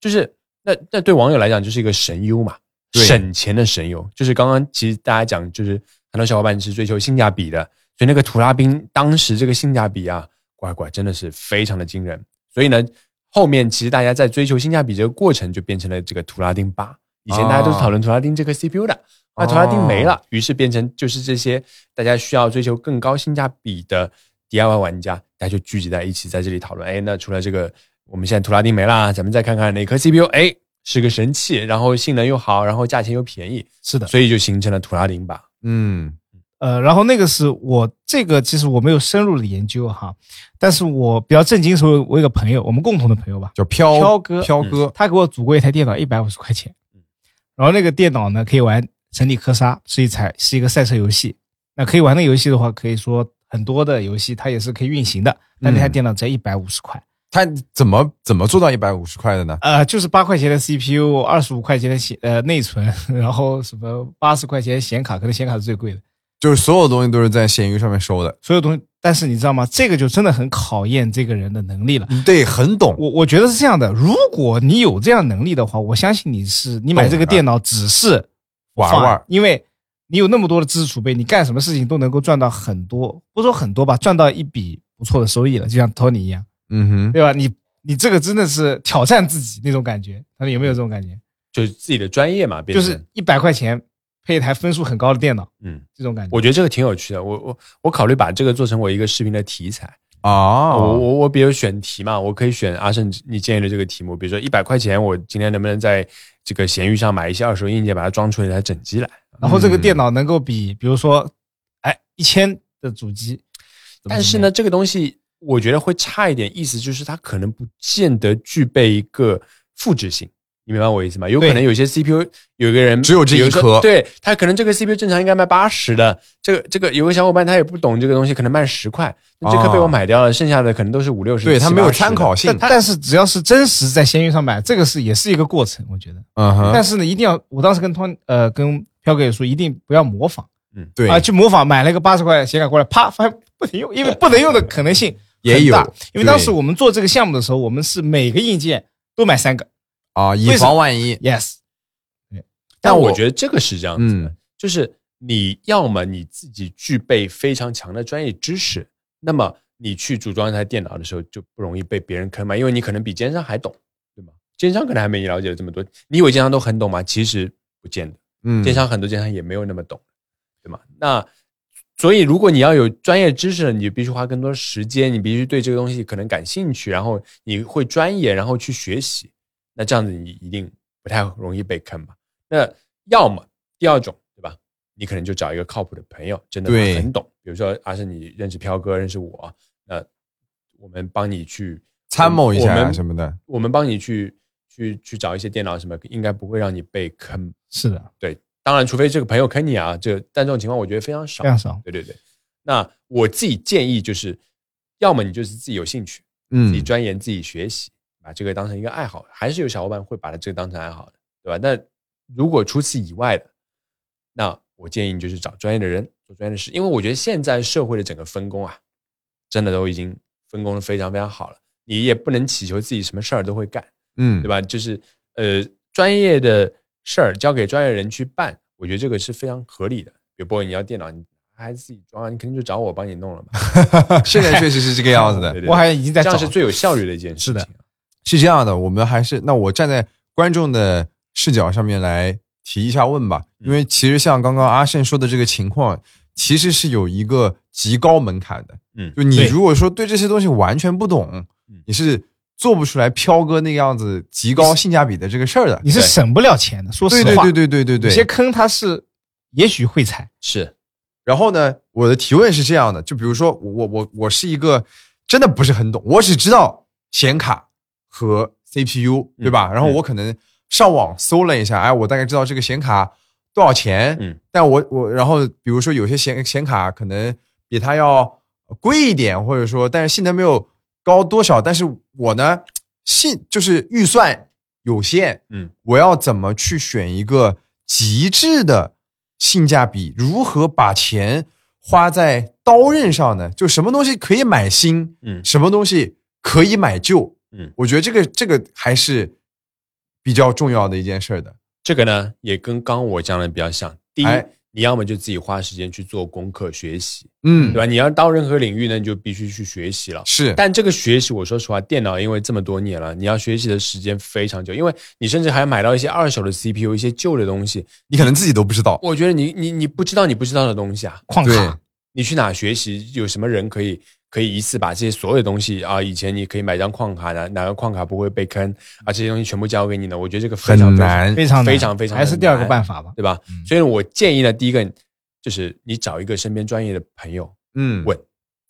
就是那那对网友来讲就是一个神优嘛，省钱的神优。就是刚刚其实大家讲，就是很多小伙伴是追求性价比的，所以那个图拉宾当时这个性价比啊，乖乖真的是非常的惊人。所以呢，后面其实大家在追求性价比这个过程，就变成了这个图拉丁八。以前大家都是讨论图拉丁这个 CPU 的，那图拉丁没了，于是变成就是这些大家需要追求更高性价比的 DIY 玩家，大家就聚集在一起，在这里讨论。哎，那除了这个，我们现在图拉丁没了，咱们再看看哪颗 CPU，哎，是个神器，然后性能又好，然后价钱又便宜，是的，所以就形成了图拉丁吧。嗯。呃，然后那个是我这个其实我没有深入的研究哈，但是我比较震惊的是我我有个朋友，我们共同的朋友吧，叫飘飘哥。飘哥，他给我组过一台电脑，一百五十块钱，然后那个电脑呢可以玩《神力科莎》，是一台是一个赛车游戏。那可以玩那游戏的话，可以说很多的游戏它也是可以运行的。但那台嗯。电脑只要一百五十块，他怎么怎么做到一百五十块的呢？呃，就是八块钱的 CPU，二十五块钱的显呃内存，[LAUGHS] 然后什么八十块钱显卡，可能显卡是最贵的。就是所有东西都是在闲鱼上面收的，所有东西，但是你知道吗？这个就真的很考验这个人的能力了。对很懂。我我觉得是这样的，如果你有这样能力的话，我相信你是你买这个电脑只是玩玩因为你有那么多的知识储备，你干什么事情都能够赚到很多，不说很多吧，赚到一笔不错的收益了，就像 Tony 一样，嗯哼，对吧？你你这个真的是挑战自己那种感觉，Tony 有没有这种感觉？就是自己的专业嘛，就是一百块钱配一台分数很高的电脑，嗯，这种感觉。我觉得这个挺有趣的。我我我考虑把这个做成我一个视频的题材。啊，我我我比如选题嘛，我可以选阿胜你建议的这个题目，比如说一百块钱，我今天能不能在这个闲鱼上买一些二手硬件，把它装出一台整机来？然后这个电脑能够比，比如说，哎，一千的主机，但是呢，这个东西我觉得会差一点，意思就是它可能不见得具备一个复制性。你明白我意思吗？有可能有些 CPU 有一个人只有这一颗对他可能这个 CPU 正常应该卖八十的，这个这个有个小伙伴他也不懂这个东西，可能卖十块，那这颗被我买掉了，剩下的可能都是五六十，对他没有参考性但，但是只要是真实在闲鱼上买，这个是也是一个过程，我觉得。嗯哼，但是呢，一定要，我当时跟托呃跟飘哥也说，一定不要模仿嗯对啊，去模仿买了一个八十块显卡过来，啪，发现不能用，因为不能用的可能性也有。因为当时我们做这个项目的时候，我们是每个硬件都买三个啊，以防万一，，yes，但我觉得这个是这样子的，嗯就是你要么你自己具备非常强的专业知识，那么你去组装一台电脑的时候就不容易被别人坑嘛，因为你可能比奸商还懂，对吗？奸商可能还没你了解的这么多，你以为奸商都很懂吗？其实不见得，嗯，奸商很多奸商也没有那么懂，对吗？那所以如果你要有专业知识，你就必须花更多时间，你必须对这个东西可能感兴趣，然后你会专业，然后去学习，那这样子你一定不太容易被坑吧？那要么第二种，对吧？你可能就找一个靠谱的朋友，真的对很懂，比如说阿胜，你认识飘哥，认识我，那我们帮你去参谋一下啊我们什么的，我们帮你去去去找一些电脑什么，应该不会让你被坑。是的，对，当然除非这个朋友坑你啊，这但这种情况我觉得非常少非。常少。对对对，那我自己建议就是，要么你就是自己有兴趣，嗯自己嗯钻研、自己学习，把这个当成一个爱好，还是有小伙伴会把它这个当成爱好的，对吧？那如果除此以外的，那我建议你就是找专业的人做专业的事，因为我觉得现在社会的整个分工啊，真的都已经分工的非常非常好了，你也不能祈求自己什么事儿都会干，嗯对吧？就是呃，专业的事儿交给专业人去办，我觉得这个是非常合理的。比如，波你要电脑，你还自己装，你肯定就找我帮你弄了嘛。[LAUGHS] 现在确实是这个样子的对。对我好像已经在找这样是最有效率的一件事情。是的，是这样的，我们还是那我站在观众的视角上面来提一下问吧，因为其实像刚刚阿胜说的这个情况，其实是有一个极高门槛的。嗯就你如果说对这些东西完全不懂嗯，你是做不出来飘哥那个样子极高性价比的这个事儿的。你是省不了钱的。说实话，对对对对对对对。有些坑它是也许会踩，是，然后呢，我的提问是这样的，就比如说我我我我是一个真的不是很懂，我只知道显卡和 CPU，对吧？然后我可能上网搜了一下，哎，我大概知道这个显卡多少钱，嗯，但我我然后比如说有些显显卡可能比它要贵一点，或者说但是性能没有高多少，但是我呢性就是预算有限，嗯，我要怎么去选一个极致的性价比？如何把钱花在刀刃上呢？就什么东西可以买新，嗯什么东西可以买旧？嗯，我觉得这个这个还是比较重要的一件事的。这个呢也跟刚刚我讲的比较像。第一，哎你要么就自己花时间去做功课学习，嗯对，吧？你要到任何领域呢，你就必须去学习了。是，但这个学习，我说实话，电脑因为这么多年了，你要学习的时间非常久，因为你甚至还要买到一些二手的 CPU，一些旧的东西。你可能自己都不知道。我觉得你你你不知道你不知道的东西啊，对矿卡，你去哪学习？有什么人可以可以一次把这些所有东西啊？以前你可以买张矿卡的，哪个矿卡不会被坑啊？这些东西全部交给你呢？我觉得这个非很常非常非常非常还是第二个办法吧。对吧？所以我建议呢，第一个就是你找一个身边专业的朋友嗯，问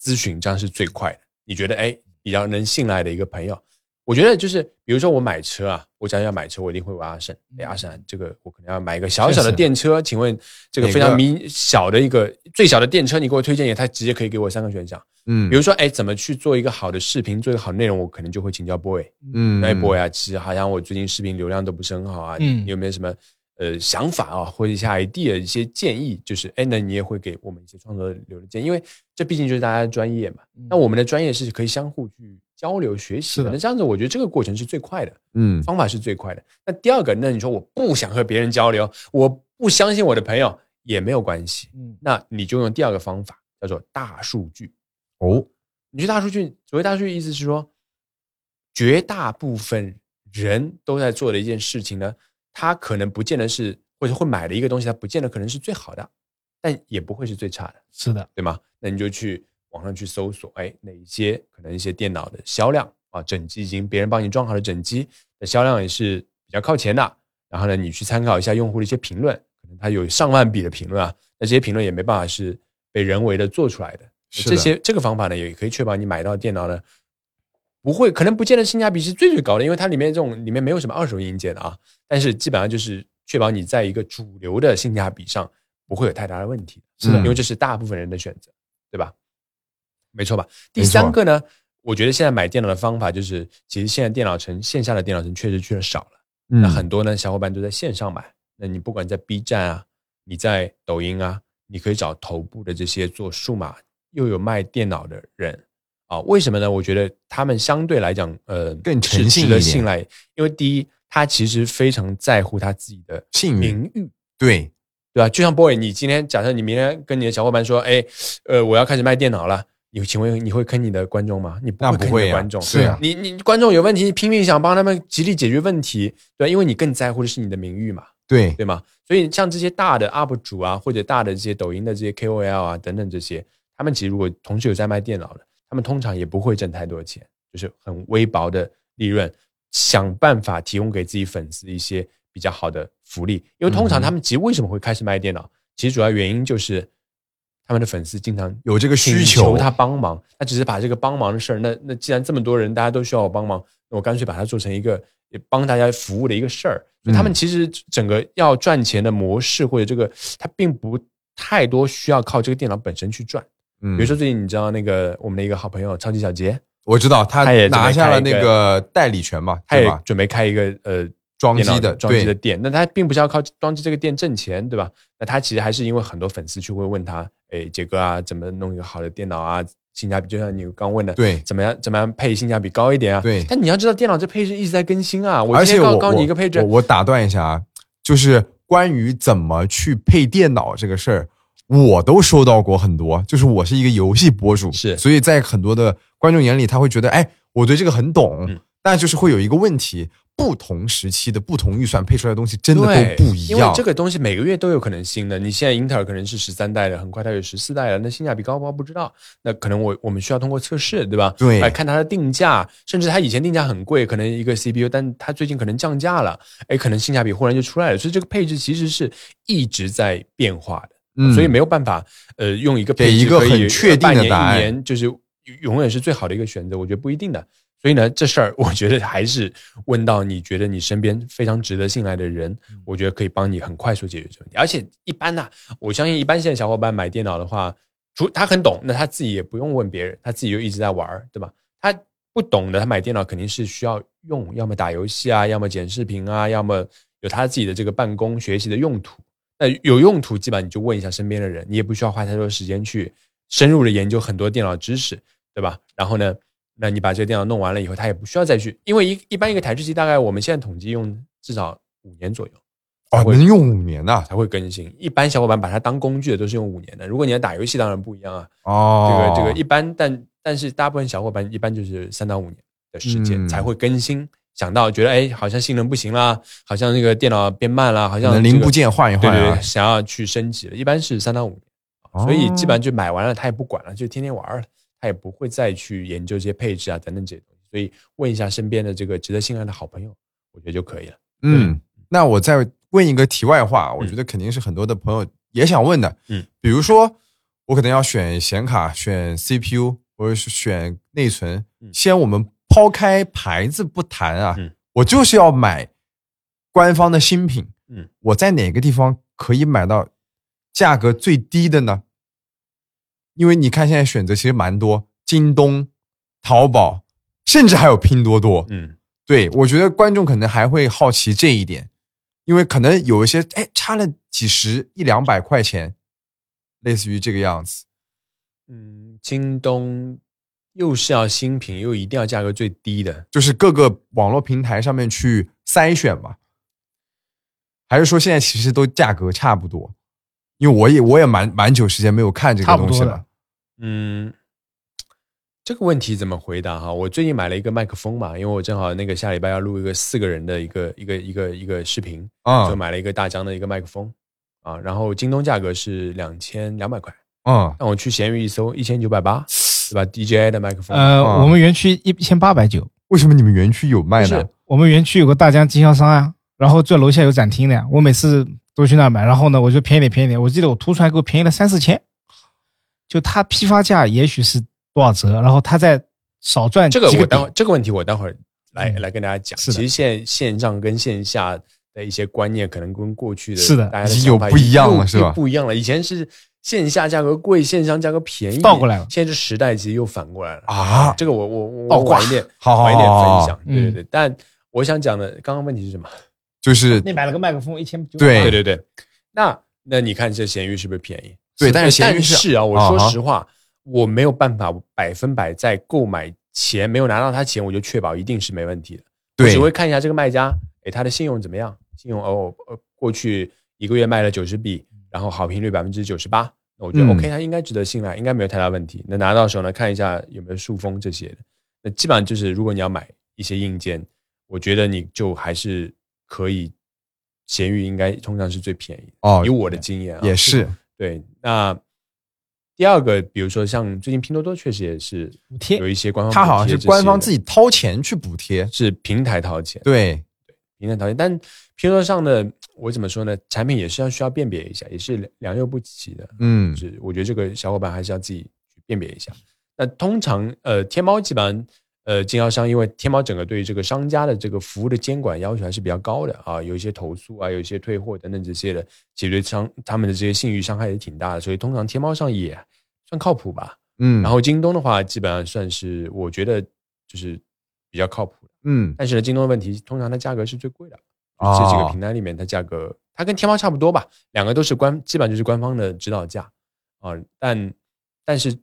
咨询，这样是最快的。你觉得哎比较能信赖的一个朋友，我觉得就是比如说我买车啊，我只要要买车，我一定会问阿胜，哎阿胜，这个我可能要买一个小小的电车，请问这个非常明小的一个最小的电车，你给我推荐一下，他直接可以给我三个选项。嗯，比如说，哎，怎么去做一个好的视频，做一个好内容，我可能就会请教 boy。嗯，哎，boy 啊，其实好像我最近视频流量都不是很好啊，嗯你有没有什么呃想法啊，或者一些 idea 一些建议？就是哎，那你也会给我们一些创作流的建议，因为这毕竟就是大家的专业嘛。那我们的专业是可以相互去交流学习的。那这样子，我觉得这个过程是最快的，嗯方法是最快的。那第二个，那你说我不想和别人交流，我不相信我的朋友也没有关系，嗯，那你就用第二个方法，叫做大数据。哦，你去大数据，所谓大数据意思是说，绝大部分人都在做的一件事情呢，他可能不见得是或者会买的一个东西，它不见得可能是最好的，但也不会是最差的，是的，对吗？那你就去网上去搜索，哎，哪一些可能一些电脑的销量啊，整机已经别人帮你装好的整机的销量也是比较靠前的。然后呢，你去参考一下用户的一些评论，可能他有上万笔的评论啊，那这些评论也没办法是被人为的做出来的。是的这些这个方法呢，也可以确保你买到电脑呢，不会可能不见得性价比是最最高的，因为它里面这种里面没有什么二手硬件的啊，但是基本上就是确保你在一个主流的性价比上不会有太大的问题。是的因为这是大部分人的选择，对吧？没错吧？第三个呢，我觉得现在买电脑的方法就是，其实现在电脑城线下的电脑城确实去的少了。嗯那很多呢，小伙伴都在线上买。那你不管在 B 站啊，你在抖音啊，你可以找头部的这些做数码又有卖电脑的人啊。为什么呢？我觉得他们相对来讲，呃，更诚信的信赖，因为第一，他其实非常在乎他自己的名誉。对，对吧？就像 boy，你今天假设你明天跟你的小伙伴说，哎，呃，我要开始卖电脑了，你请问你会坑你的观众吗？你不会坑你的观众，是啊你你观众有问题，你拼命想帮他们极力解决问题，对，因为你更在乎的是你的名誉嘛，对，对吗？所以像这些大的 UP 主啊，或者大的这些抖音的这些 KOL 啊等等这些，他们其实如果同时有在卖电脑的，他们通常也不会挣太多钱，就是很微薄的利润，想办法提供给自己粉丝一些比较好的福利。因为通常他们其实为什么会开始卖电脑，其实主要原因就是他们的粉丝经常有这个需请求。他帮忙，他只是把这个帮忙的事儿，那那既然这么多人大家都需要我帮忙，那我干脆把它做成一个也帮大家服务的一个事儿。所以他们嗯其实整个要赚钱的模式或者这个，他并不太多需要靠这个电脑本身去赚，嗯。比如说最近你知道那个我们的一个好朋友超级小杰，我知道他他也拿下了那个代理权嘛，他也？准备开一个呃装机的装机的店，那他并不是要靠装机这个店挣钱，对吧？那他其实还是因为很多粉丝去会问他，哎，杰哥啊，怎么弄一个好的电脑啊？性价比就像你刚问的，对怎么样怎么样配性价比高一点啊？对但你要知道，电脑这配置一直在更新啊。我而且我告告诉你我一个配置我，我打断一下啊，就是关于怎么去配电脑这个事儿，我都收到过很多。就是我是一个游戏博主，是所以在很多的观众眼里，他会觉得，哎，我对这个很懂，嗯但就是会有一个问题，不同时期的不同预算配出来的东西真的都不一样。因为这个东西每个月都有可能新的。你现在英特尔可能是十三代的，很快它有十四代了，那性价比高不高不知道。那可能我我们需要通过测试，对吧？对来看它的定价，甚至它以前定价很贵，可能一个 CPU，但它最近可能降价了，哎，可能性价比忽然就出来了。所以这个配置其实是一直在变化的。嗯所以没有办法，呃，用一个配置给一个可以很确定的答案一年就是永远是最好的一个选择，我觉得不一定的。所以呢，这事儿我觉得还是问到你觉得你身边非常值得信赖的人，嗯我觉得可以帮你很快速解决这个问题。而且一般呢、我相信一般现在小伙伴买电脑的话，除他很懂，那他自己也不用问别人，他自己就一直在玩儿，对吧？他不懂的，他买电脑肯定是需要用，要么打游戏啊，要么剪视频啊，要么有他自己的这个办公学习的用途。那有用途，基本上你就问一下身边的人，你也不需要花太多时间去深入的研究很多电脑知识，对吧？然后呢，那你把这个电脑弄完了以后，他也不需要再去，因为一一般一个台式机大概我们现在统计用至少五年左右哦，会能用五年呐、才会更新。一般小伙伴把它当工具的都是用五年的，如果你要打游戏，当然不一样啊。哦，这个这个一般，但但是大部分小伙伴一般就是三到五年的时间嗯才会更新。想到觉得哎，好像性能不行啦，好像那个电脑变慢了，好像这个零部件换一换啊对对对，想要去升级了，一般是三到五年，哦所以基本上就买完了，他也不管了，就天天玩儿了，他也不会再去研究这些配置啊等等这些东西。所以问一下身边的这个值得信赖的好朋友，我觉得就可以了。嗯，那我再问一个题外话，我觉得肯定是很多的朋友也想问的，嗯，比如说我可能要选显卡、选 CPU 或者是选内存，嗯先我们抛开牌子不谈啊，嗯我就是要买官方的新品，嗯，我在哪个地方可以买到价格最低的呢？因为你看现在选择其实蛮多，京东、淘宝，甚至还有拼多多，嗯，对，我觉得观众可能还会好奇这一点，因为可能有一些哎差了几十一两百块钱，类似于这个样子。嗯，京东又是要新品，又一定要价格最低的，就是各个网络平台上面去筛选吧，还是说现在其实都价格差不多？因为我也我也蛮蛮久时间没有看这个东西了。嗯，这个问题怎么回答哈？我最近买了一个麦克风嘛，因为我正好那个下礼拜要录一个四个人的一个一个一个一个视频，就嗯买了一个大疆的一个麦克风啊，然后京东价格是两千两百块，嗯，但我去闲鱼一搜一千九百八，对吧？DJI 的麦克风，呃，嗯我们园区一千八百九，为什么你们园区有卖呢？我们园区有个大疆经销商啊，然后这楼下有展厅的呀，我每次都去那买，然后呢，我就便宜点便宜点，我记得我图出来给我便宜了三四千，就他批发价也许是多少折，然后他再少赚这个我待会这个问题我待会儿来、嗯。来跟大家讲。是其实现线上跟线下的一些观念，可能跟过去的是的大家的已经有不一样了是吧？不一样了。以前是线下价格贵，线上价格便宜，倒过来了。现在这时代其实又反过来了。啊。这个我我我晚一点好好晚一点分享。对对嗯。对，但我想讲的刚刚问题是什么？就是你买了个麦克风一千九，对对对对，那那你看这咸鱼是不是便宜？对但是咸鱼但是是啊，我说实话，我没有办法百分百在购买前没有拿到他钱，我就确保一定是没问题的。我对只会看一下这个卖家，哎，他的信用怎么样？信用哦，呃，过去一个月卖了九十笔，然后好评率百分之九十八，那我觉得嗯 OK，他应该值得信赖，应该没有太大问题。那拿到手呢，看一下有没有塑封这些的。那基本上就是，如果你要买一些硬件，我觉得你就还是可以，闲鱼应该通常是最便宜。哦以我的经验啊，也是 [LAUGHS] 对。那第二个，比如说像最近拼多多确实也是补贴有一些官方，它好像是官方自己己掏钱去补贴。是平台掏钱，对，平台掏钱，但拼多多上的我怎么说呢？产品也是要需要辨别一下，也是良莠不齐的。嗯就是我觉得这个小伙伴还是要自己去辨别一下。那通常呃，天猫基本上呃，经销商因为天猫整个对于这个商家的这个服务的监管要求还是比较高的啊，有一些投诉啊，有一些退货等等这些的，其实对商他们的这些信誉伤害也挺大的，所以通常天猫上也算靠谱吧。嗯，然后京东的话，基本上算是我觉得就是比较靠谱的。嗯但是呢，京东的问题，通常它价格是最贵的。哦这几个平台里面，它价格它跟天猫差不多吧，两个都是官，基本上就是官方的指导价啊。但但是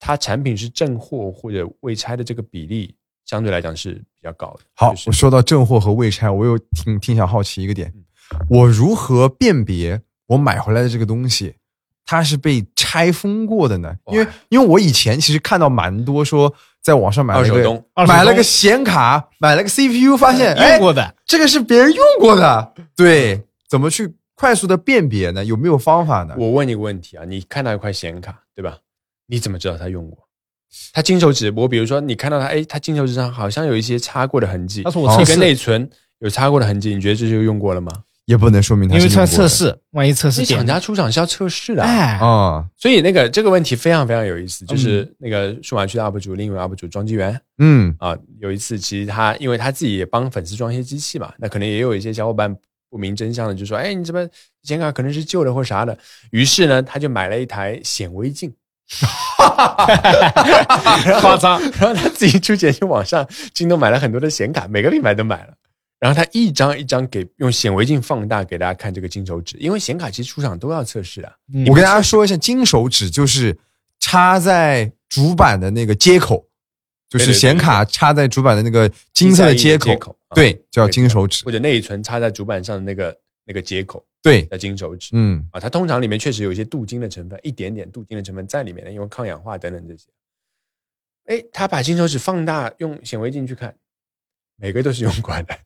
它产品是正货或者未拆的这个比例，相对来讲是比较高的。好，就是我说到正货和未拆，我又挺挺想好奇一个点，我如何辨别我买回来的这个东西，它是被拆封过的呢？因为因为我以前其实看到蛮多说在网上买了个二手东买了个显卡，买了个 CPU，发现哎用过的，这个是别人用过的，对，怎么去快速的辨别呢？有没有方法呢？我问你个问题啊，你看到一块显卡，对吧？你怎么知道他用过？他金手指，我比如说你看到他，哎，他金手指上好像有一些擦过的痕迹，他说我测试，内存有擦过的痕迹，你觉得这就用过了吗？也不能说明他因为出来是用过的测试，万一测试厂家出厂是要测试的啊，哎，啊，所以那个这个问题非常非常有意思，就是那个数码区的 UP 主，另一位 UP 主庄基元嗯啊，有一次其实他因为他自己也帮粉丝装一些机器嘛，那可能也有一些小伙伴不明真相的就说，哎，你这边显卡可能是旧的或啥的，于是呢他就买了一台显微镜，[LAUGHS] 夸张，[LAUGHS] 然后他自己出钱去网上京东买了很多的显卡，每个品牌都买了。然后他一张一张给用显微镜放大给大家看这个金手指，因为显卡其实出厂都要测试的。嗯。我跟大家说一下，金手指就是插在主板的那个接口，就是显卡插在主板的那个金色的接口，对，叫金手指。或，者内存插在主板上的那个那个接口对，叫金手指。嗯啊，它通常里面确实有一些镀金的成分，一点点镀金的成分在里面的，因为抗氧化等等这些。哎，他把金手指放大，用显微镜去看，每个都是用过的。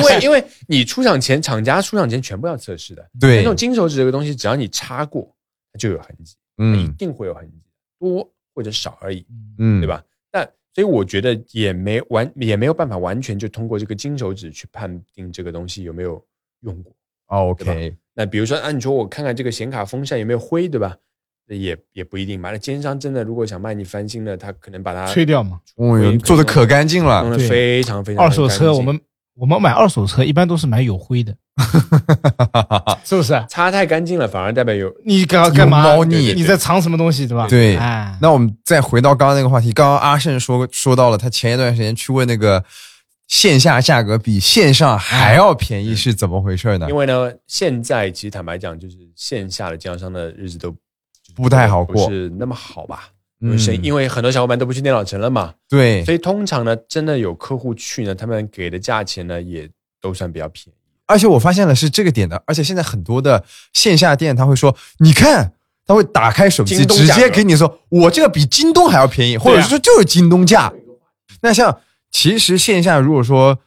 因为因为你出厂前，厂家出厂前全部要测试的。对那种，金手指这个东西，只要你擦过，它就有痕迹，嗯一嗯定会有痕迹，多或者少而已，嗯，对？吧？但所以我觉得也没完，也没有办法完全就通过这个金手指去判定这个东西有没有用过。OK，那比如说，啊，你说我看看这个显卡风扇有没有灰，对吧？这也也不一定吧。那奸商真的如果想卖你翻新的，他可能把它吹掉嘛。哦哟，做的可干净了，弄得非常非常二手车我们我们买二手车一般都是买有灰的，[LAUGHS] 是不是？擦太干净了，反而代表有你干干嘛？猫腻你在藏什么东西，对吧？对哎，那我们再回到刚刚那个话题，刚刚阿胜说说到了，他前一段时间去问那个线下价格比线上还要便宜是怎么回事呢因？为呢，现在其实坦白讲，就是线下的经销商的日子都不太好过不是那么好吧？因为很多小伙伴都不去电脑城了嘛，对所，以通常呢，真的有客户去呢，他们给的价钱呢也都算比较便宜。而且我发现了是这个点的，而且现在很多的线下店他会说，你看。他会打开手机，直接给你说，我这个比京东还要便宜，或者是说就是京东价。那像其实线下如果说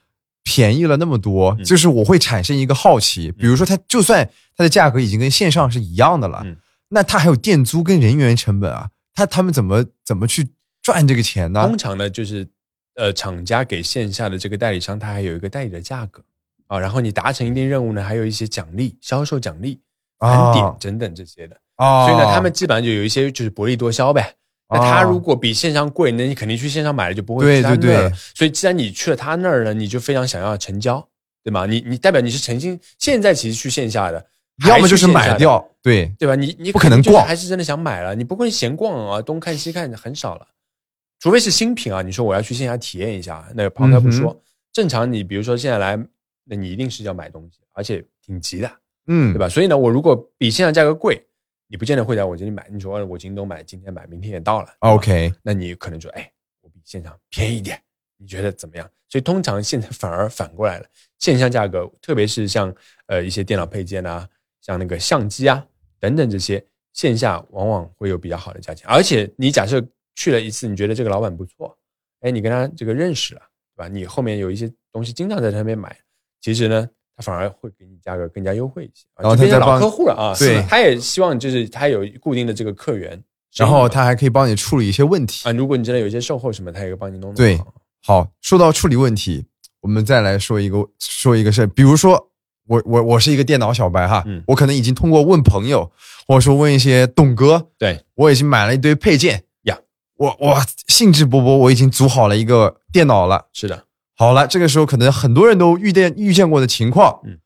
便宜了那么多，嗯就是我会产生一个好奇，比如说它就算它的价格已经跟线上是一样的了，嗯那它还有店租跟人员成本啊，他他们怎么怎么去赚这个钱呢通？常呢，就是呃，厂家给线下的这个代理商，他还有一个代理的价格啊，然后你达成一定任务呢，还有一些奖励、销售奖励、返点啊等等这些的。啊所以呢，他们基本上就有一些就是薄利多销呗。那他如果比线上贵，那你肯定去线上买了就不会对去他对那儿了对所以既然你去了他那儿呢，你就非常想要成交，对吗？你你代表你是诚心，现在其实去线下的，要么就是买掉，对，对吧？你你不可能逛还是真的想买了，你不会闲逛啊，东看西看很少了，除非是新品啊。你说我要去线下体验一下，那个抛开不说，嗯正常你比如说现在来，那你一定是要买东西，而且挺急的，嗯，对吧？所以呢，我如果比线上价格贵，你不见得会在我这里买。你说我京东买，今天买，明天也到了？OK，那你可能说，哎，我比线上便宜一点，你觉得怎么样？所以通常现在反而反过来了，线下价格，特别是像呃一些电脑配件啊，像那个相机啊等等这些，线下往往会有比较好的价钱。而且你假设去了一次，你觉得这个老板不错，哎，你跟他这个认识了，对吧？你后面有一些东西经常在他那边买，其实呢。他反而会给你价格更加优惠一些，啊然后他再帮客户了啊。[LAUGHS] 对他也希望就是他有固定的这个客源，然后他还可以帮你处理一些问题啊，如果你真的有一些售后什么，他也会帮你弄弄。对好，说到处理问题，我们再来说一个说一个事儿，比如说我我我是一个电脑小白哈，嗯我可能已经通过问朋友，或者说问一些董哥，对，我已经买了一堆配件呀，我我兴致勃勃，我已经组好了一个电脑了。是的，好了，这个时候可能很多人都遇见遇见过的情况，嗯，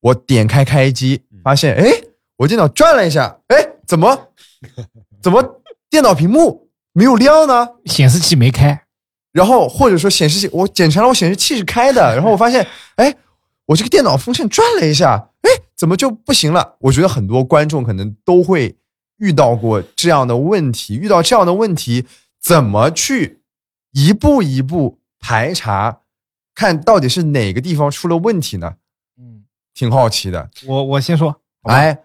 我点开开机嗯，发现哎，我电脑转了一下，哎，怎么 [LAUGHS] 怎么电脑屏幕没有亮呢？显示器没开，然后或者说显示器，我检查了我显示器是开的，[LAUGHS] 然后我发现，哎，我这个电脑风扇转了一下，哎，怎么就不行了？我觉得很多观众可能都会遇到过这样的问题，遇到这样的问题，怎么去一步一步排查，看到底是哪个地方出了问题呢？嗯，挺好奇的。我我先说，好吧，哎，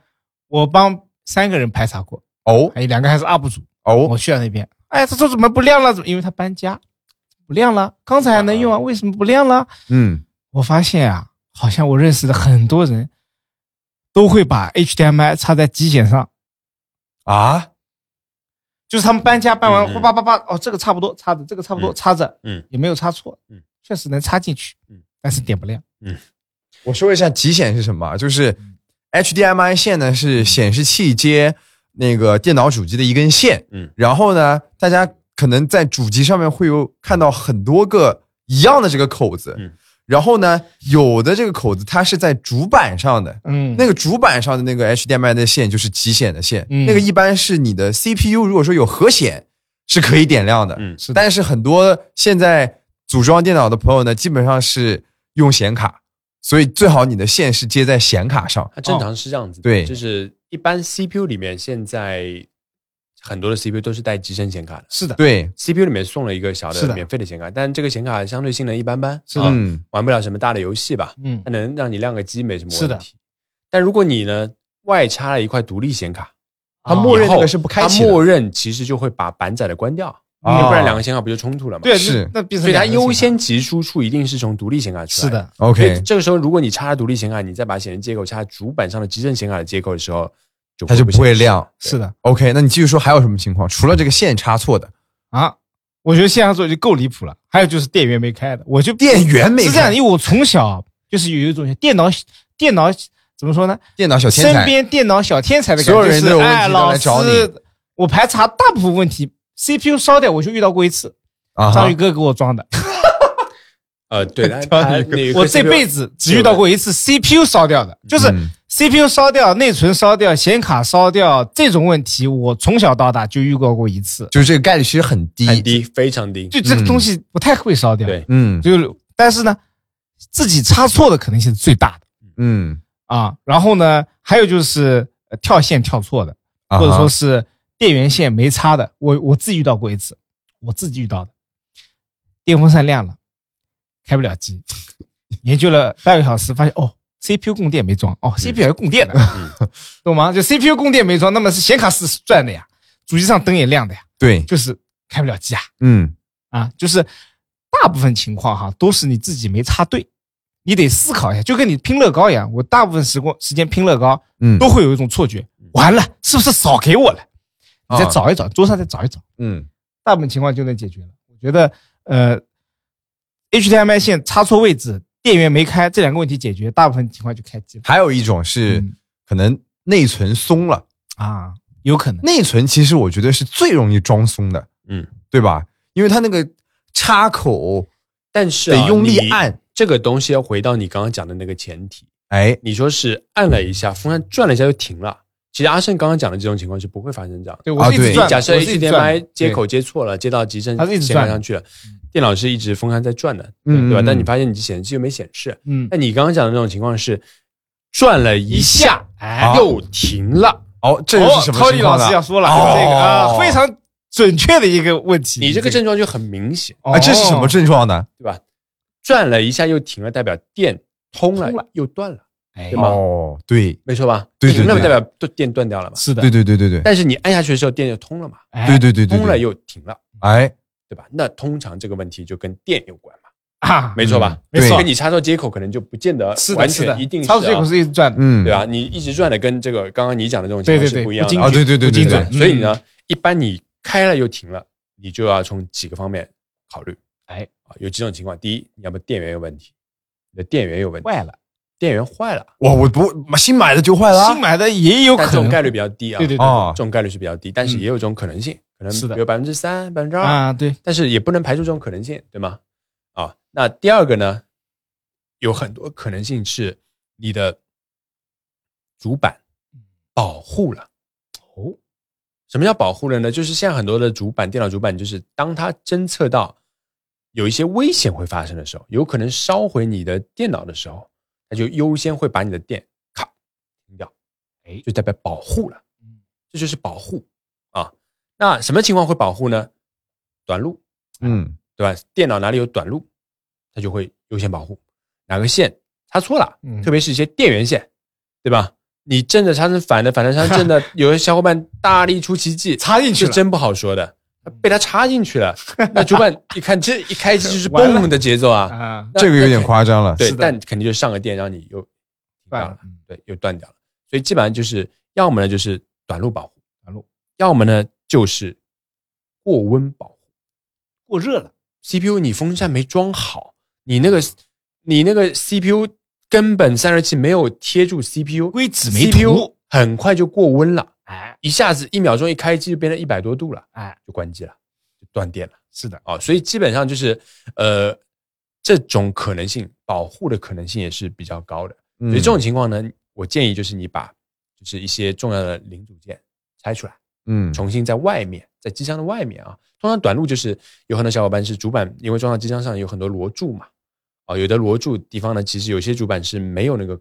我帮三个人排查过，哦。还有两个还是 UP 主，哦。我去了那边，哎，他说怎么不亮了？怎么因为他搬家不亮了？刚才还能用啊，为什么不亮了？嗯，我发现啊，好像我认识的很多人都会把 HDMI 插在极简上，啊，就是他们搬家搬完，叭叭叭，哦，这个差不多插着，这个差不多嗯。插着，嗯。也没有插错，嗯，确实能插进去，嗯，但是点不亮。嗯。我说一下极显是什么啊，就是 HDMI 线呢是显示器接那个电脑主机的一根线，嗯，然后呢，大家可能在主机上面会有看到很多个一样的这个口子，嗯，然后呢，有的这个口子它是在主板上的，嗯，那个主板上的那个 HDMI 的线就是极显的线，嗯。那个一般是你的 CPU 如果说有核显是可以点亮的，嗯。但是很多现在组装电脑的朋友呢，基本上是用显卡，所以最好你的线是接在显卡上。它正常是这样子的，对。就是一般 CPU 里面现在很多的 CPU 都是带集成显卡的。是的，对，，CPU 里面送了一个小的的。免费的显卡，但这个显卡相对性能一般般，是的。啊嗯。玩不了什么大的游戏吧，嗯。它能让你亮个机没什么是的。问题。但如果你呢外插了一块独立显卡，它默认以后那个是不开它启的。默认其实就会把板载的关掉，因不然两个显卡不就冲突了吗？对，是。那那变成所以它优先级输出一定是从独立显卡出来。是的，OK，这个时候，如果你插了独立显卡，你再把显示接口插主板上的集成显卡的接口的时候，就它就不会亮。是的。OK，那你继续说还有什么情况？除了这个线插错的，啊。我觉得线上做就够离谱了，还有就是电源没开的，我就电源没是这样，因为我从小就是有一种电脑电脑怎么说呢？电脑小天才。身，边电脑小天才的感觉，所有人都有问题就是哎，老来找师，我排查大部分问题，CPU 烧掉我就遇到过一次，啊章鱼哥给我装的，[LAUGHS] 呃，对，它张宇它那个我这辈子只遇到过一次 CPU 烧掉的，就是嗯 CPU 烧掉、内存烧掉、显卡烧掉这种问题，我从小到大就遇到过一次。就是这个概率其实很低，很低，非常低。就这个东西不太会烧掉，对，嗯。就是但是呢，自己插错的可能性是最大的。嗯，啊。然后呢，还有就是呃跳线跳错的，啊哈。或者说是电源线没插的，我我自己遇到过一次，我自己遇到的，电风扇亮了，开不了机，研究了半个小时，发现哦，CPU 供电没装，哦，CPU 要供电的，嗯懂吗？就 CPU 供电没装，那么是显卡是转的呀，主机上灯也亮的呀，对，就是开不了机啊嗯啊，就是大部分情况哈都是你自己没插对。你得思考一下，就跟你拼乐高一样。我大部分时光时间拼乐高，嗯都会有一种错觉，完了，是不是少给我了？你再啊找一找，桌上再找一找，嗯大部分情况就能解决了。我觉得，呃，HDMI 线插错位置，电源没开，这两个问题解决，大部分情况就开机了还有一种是嗯可能内存松了，啊，有可能。内存其实我觉得是最容易装松的，嗯，对吧？因为它那个插口但是啊得用力按，这个东西要回到你刚刚讲的那个前提，哎，你说是按了一下，风扇转了一下就停了。其实阿胜刚刚讲的这种情况是不会发生这样的。对，我假设 HDMI 接口接错了，接到集成显卡转上去了，电脑是一直风扇在转的，嗯对吧？嗯但你发现你显示器又没显示。嗯，那你刚刚讲的那种情况是转了一下，哎，又停了。哦，这又是什么情况呢？师要说了，哦这个啊，非常准确的一个问题。你这个症状就很明显，哦啊，这是什么症状呢？对吧？转了一下又停了，代表电通了又断了，哎。对吗？哦，对，没错吧？对对停了对。代表断电断掉了嘛？是的，对对对对对，但是你按下去的时候，电就通了嘛？哎。对对对对，通了又停了，哎，对吧？那通常这个问题就跟电有关嘛，啊，没错吧？嗯。没错。跟你插座接口可能就不见得，完全一定是插座接口啊是一直转。的，嗯，对吧？你一直转的跟这个刚刚你讲的这种情况是不一样的。啊，对对对对对不精准，所以呢，一般你开了又停了，你就要从几个方面考虑。哎，啊，有几种情况：第一，你要么电源有问题，你的电源有问题，坏了，电源坏了，哇，我不新买的就坏了？啊，新买的也有可能这种概率比较低啊。对对对啊这种概率是比较低，但是嗯。也有这种可能性，可能是的。比如百分之三、百分之二，啊，对，但是也不能排除这种可能性，对吗？啊，那第二个呢，有很多可能性是你的主板保护了。哦，什么叫保护了呢？就是现在很多的主板，电脑主板，就是当它侦测到有一些危险会发生的时候，有可能烧毁你的电脑的时候，它就优先会把你的电咔停掉，哎就代表保护了。嗯这就是保护啊。那什么情况会保护呢？短路，嗯对吧？电脑哪里有短路，它就会优先保护。哪个线插错了，嗯特别是一些电源线，对吧？你正的插成反的，反的插成正的，[LAUGHS] 有的小伙伴大力出奇迹，插进去是真不好说的。被他插进去了，[LAUGHS] 那主板一看，这一开机就是嘣的节奏啊！[LAUGHS] 啊，这个有点夸张了。对，但肯定就上个电让你又停掉了断了，，嗯对，又断掉了。所以基本上就是要么呢就是短路保护，短路。要么呢就是过温保护。过热了，CPU 你风扇没装好，你那个你那个 CPU 根本散热器没有贴住 CPU，硅脂没 CPU，很快就过温了，哎一下子一秒钟一开机就变成一百多度了，哎，就关机了，就断电了是的，哦、所以基本上就是呃这种可能性保护的可能性也是比较高的。嗯所以这种情况呢，我建议就是你把就是一些重要的零组件拆出来。嗯重新在外面，在机箱的外面啊。通常短路就是有很多小伙伴是主板，因为装到机箱上有很多螺柱嘛，啊，有的螺柱地方呢，其实有些主板是没有那个，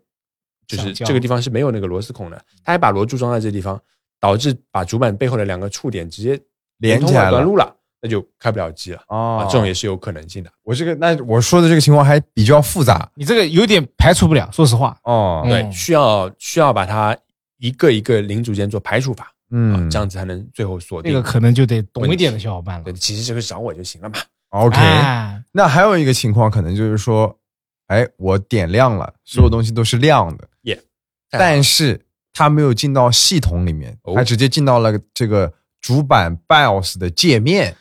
就是这个地方是没有那个螺丝孔的，他还把螺柱装在这地方，导致把主板背后的两个触点直接通连起来了短路了，那就开不了机了哦啊，这种也是有可能性的。我这个那我说的这个情况还比较复杂你这个有点排除不了，说实话，哦。嗯对，需要需要把它一个一个零组件做排除法啊嗯，，这样子才能最后锁这定。个可能就得懂一点的小伙伴了对，。其实这个找我就行了嘛。OK。哎那还有一个情况，可能就是说，哎，我点亮了，所有东西都是亮的，耶，但是它没有进到系统里面，哦。它直接进到了这个主板 BIOS 的界面。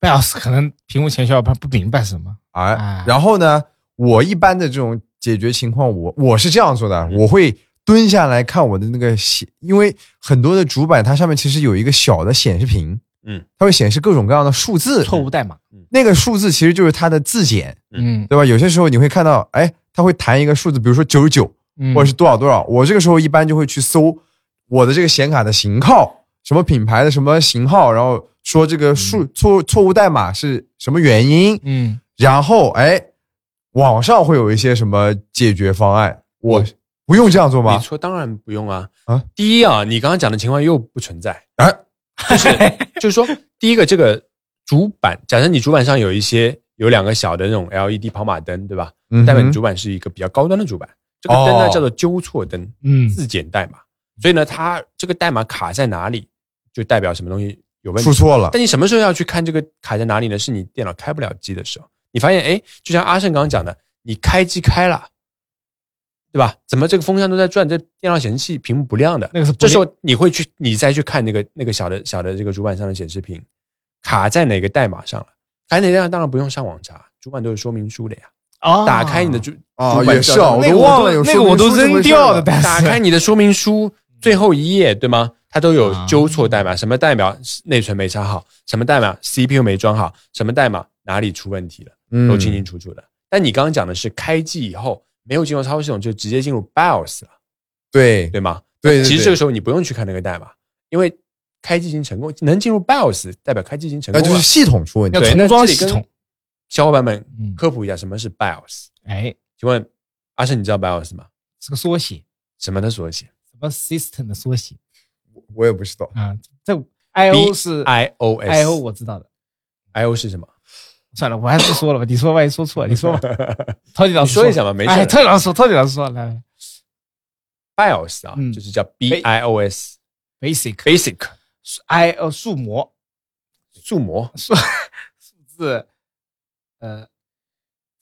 BIOS 可能屏幕前小伙伴不明白什么，啊啊，然后呢，我一般的这种解决情况，我我是这样做的，嗯。我会蹲下来看我的那个显，因为很多的主板它上面其实有一个小的显示屏，嗯，它会显示各种各样的数字，错误代码，那个数字其实就是它的字检，嗯，对吧？有些时候你会看到，哎，它会弹一个数字，比如说九十九，嗯或者是多少多少，我这个时候一般就会去搜我的这个显卡的型号，什么品牌的什么型号，然后说这个数错错误代码是什么原因，嗯，然后哎，网上会有一些什么解决方案，我我不用这样做吗？你说当然不用啊啊！第一啊，你刚刚讲的情况又不存在，啊，就是就是说，第一个这个主板，假设你主板上有一些有两个小的那种 LED 跑马灯，对吧？嗯代表你主板是一个比较高端的主板。这个灯呢哦叫做纠错灯，嗯自检代码。所以呢，它这个代码卡在哪里，就代表什么东西有问题出。错了，但你什么时候要去看这个卡在哪里呢？是你电脑开不了机的时候，你发现哎，就像阿胜刚刚讲的，你开机开了，对吧？怎么这个风扇都在转，这电脑显示器屏幕不亮的？那个是不这时候你会去，你再去看那个那个小的小的这个主板上的显示屏卡在哪个代码上了？卡在哪个代码当然不用上网查，主板都有说明书的呀。啊打开你的主哦主板也是啊，我都忘了有那个我都扔掉了，的。但是打开你的说明书最后一页，对吗？它都有啊纠错代码，什么代码内存没插好，什么代码 CPU 没装好，什么代码哪里出问题了，嗯都清清楚楚的。但你刚刚讲的是开机以后没有进入操作系统就直接进入 BIOS 了，对对吗？对其实这个时候你不用去看那个代码，因为开机已经成功，能进入 BIOS 代表开机已经成功了。那就是系统出问题重那这里跟装系统小伙伴们嗯。科普一下什么是 BIOS。哎，请问阿胜，你知道 BIOS 吗？是个缩写，什么的缩写？什么 system 的缩写？我我也不知道，啊？这 I O 是 iOS I O 我知道的，I O 是什么？算了，我还是说了吧。你说万一说错了，[LAUGHS] 你说吧。超级老师你说一下吧没事。哎，陶迪老师说，超级老师说，来。来 BIOS 啊，嗯。就是叫 BIOS，basic Basic I O 数模。数模。数 [LAUGHS] 数字，呃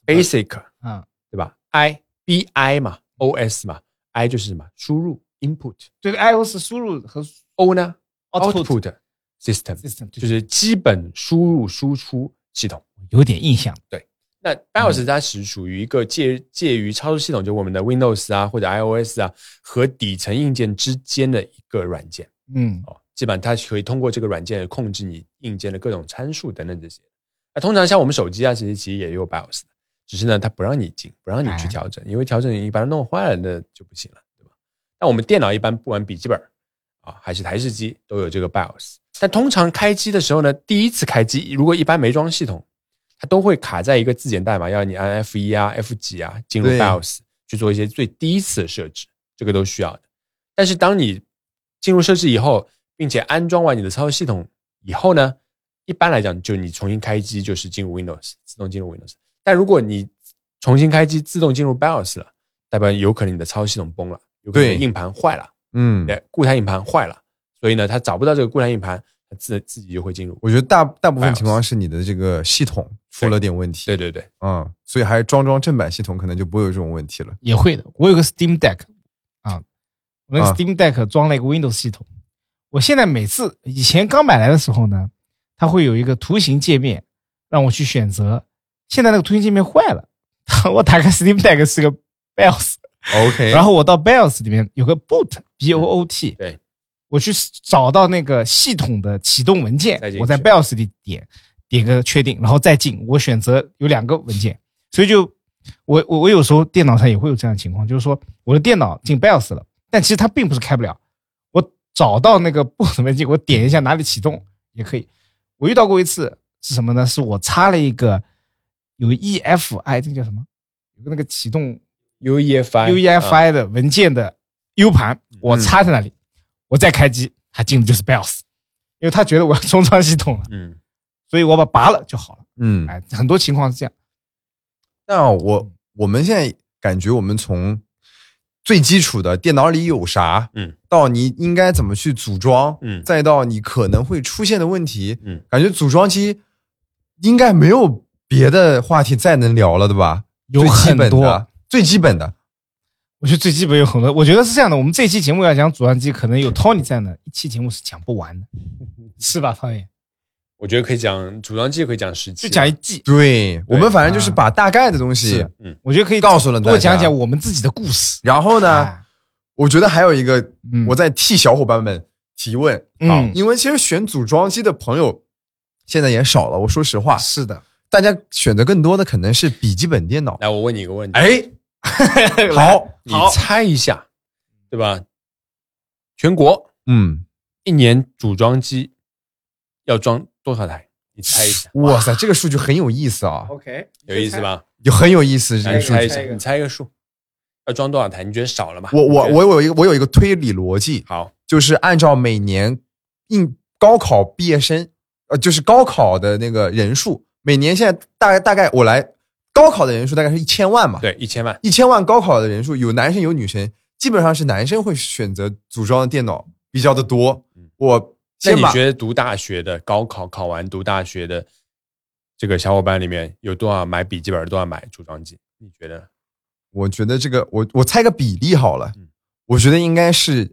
Basic 嗯，对吧？I B I 嘛，OS 嘛，I 就是什么？输入 input，O 这个 I O 是输入和 output output system，system，就是基本输入输出系统。有点印象。对那 BIOS 它是属于一个介介于操作系统，就我们的 Windows 啊或者 iOS 啊和底层硬件之间的一个软件。嗯。哦，基本上它可以通过这个软件控制你硬件的各种参数等等这些。那通常像我们手机啊，其实其实也有 BIOS 的，只是呢它不让你进，不让你去哎调整，因为调整你把它弄坏了那就不行了，对吧？那我们电脑一般不管笔记本啊还是台式机都有这个 BIOS。但通常开机的时候呢，第一次开机如果一般没装系统，它都会卡在一个自检代码，要你按 F 一啊、F 几啊进入 BIOS 去做一些最第一次的设置，这个都需要的。但是当你进入设置以后，并且安装完你的操作系统以后呢，一般来讲，就你重新开机就是进入 Windows，自动进入 Windows。但如果你重新开机自动进入 BIOS 了，代表有可能你的操作系统崩了，有可能你的硬盘坏了，嗯，对，固态硬盘坏了，所以呢，它找不到这个固态硬盘，它自自己就会进入。我觉得大大部分情况是你的这个系统出了点问题，对对对，嗯，所以还是装装正版系统，可能就不会有这种问题了。也会的。我有个 Steam Deck 啊，我那个啊 Steam Deck 装了一个 Windows 系统。我现在每次以前刚买来的时候呢，它会有一个图形界面让我去选择。现在那个图形界面坏了，[LAUGHS] 我打开 Steam Deck 是个 BIOS，OK，然后我到 BIOS 里面有个 Boot B O O T，对，我去找到那个系统的启动文件我在 BIOS 里点点个确定，然后再进。我选择有两个文件，所以就我我我有时候电脑上也会有这样的情况，就是说我的电脑进 BIOS 了，但其实它并不是开不了。我找到那个 boot 文件，我点一下哪里启动也可以。我遇到过一次是什么呢？是我插了一个有 EFI 这个叫什么？有个那个启动 UEFI UEFI 的文件的 U 盘，我插在那里，我再开机，它进的就是 BIOS，因为他觉得我要重装系统了，嗯，所以我把它拔了就好了。嗯，哎，很多情况是这样。那我我们现在感觉我们从最基础的电脑里有啥，嗯，到你应该怎么去组装，嗯再到你可能会出现的问题，嗯，感觉组装机应该没有别的话题再能聊了，对吧？有很多，最基本的，我觉得最基本有很多，我觉得是这样的。我们这期节目要讲组装机，可能有 Tony 在呢，一期节目是讲不完的，[LAUGHS] 是吧，Tony？我觉得可以讲组装机，可以讲十期，就讲一季，对我们反正就是把大概的东西嗯，我觉得可以告诉了大家多讲讲我们自己的故事。然后呢，哎我觉得还有一个，嗯我在替小伙伴们提问，嗯啊，因为其实选组装机的朋友现在也少了。我说实话，是的，大家选择更多的可能是笔记本电脑。来，我问你一个问题，哎，[LAUGHS] 好，你猜一下，对吧？全国嗯，一年组装机要装多少台？你猜一下，哇塞，这个数据很有意思啊，OK，有意思？吧？就很有意思这，个数据你猜一。下，你猜一个数，要装多少台？你觉得少了吗？我我我有一个我有一个推理逻辑，好，就是按照每年应高考毕业生，呃，就是高考的那个人数，每年现在大概大概我来高考的人数大概是一千万嘛，对，一千万，一千万高考的人数有男生有女生，基本上是男生会选择组装的电脑比较的多嗯。我那你觉得读大学的高考考完读大学的这个小伙伴里面有多少买笔记本，多少买组装机？你觉得呢？我觉得这个我我猜个比例好了。嗯，我觉得应该是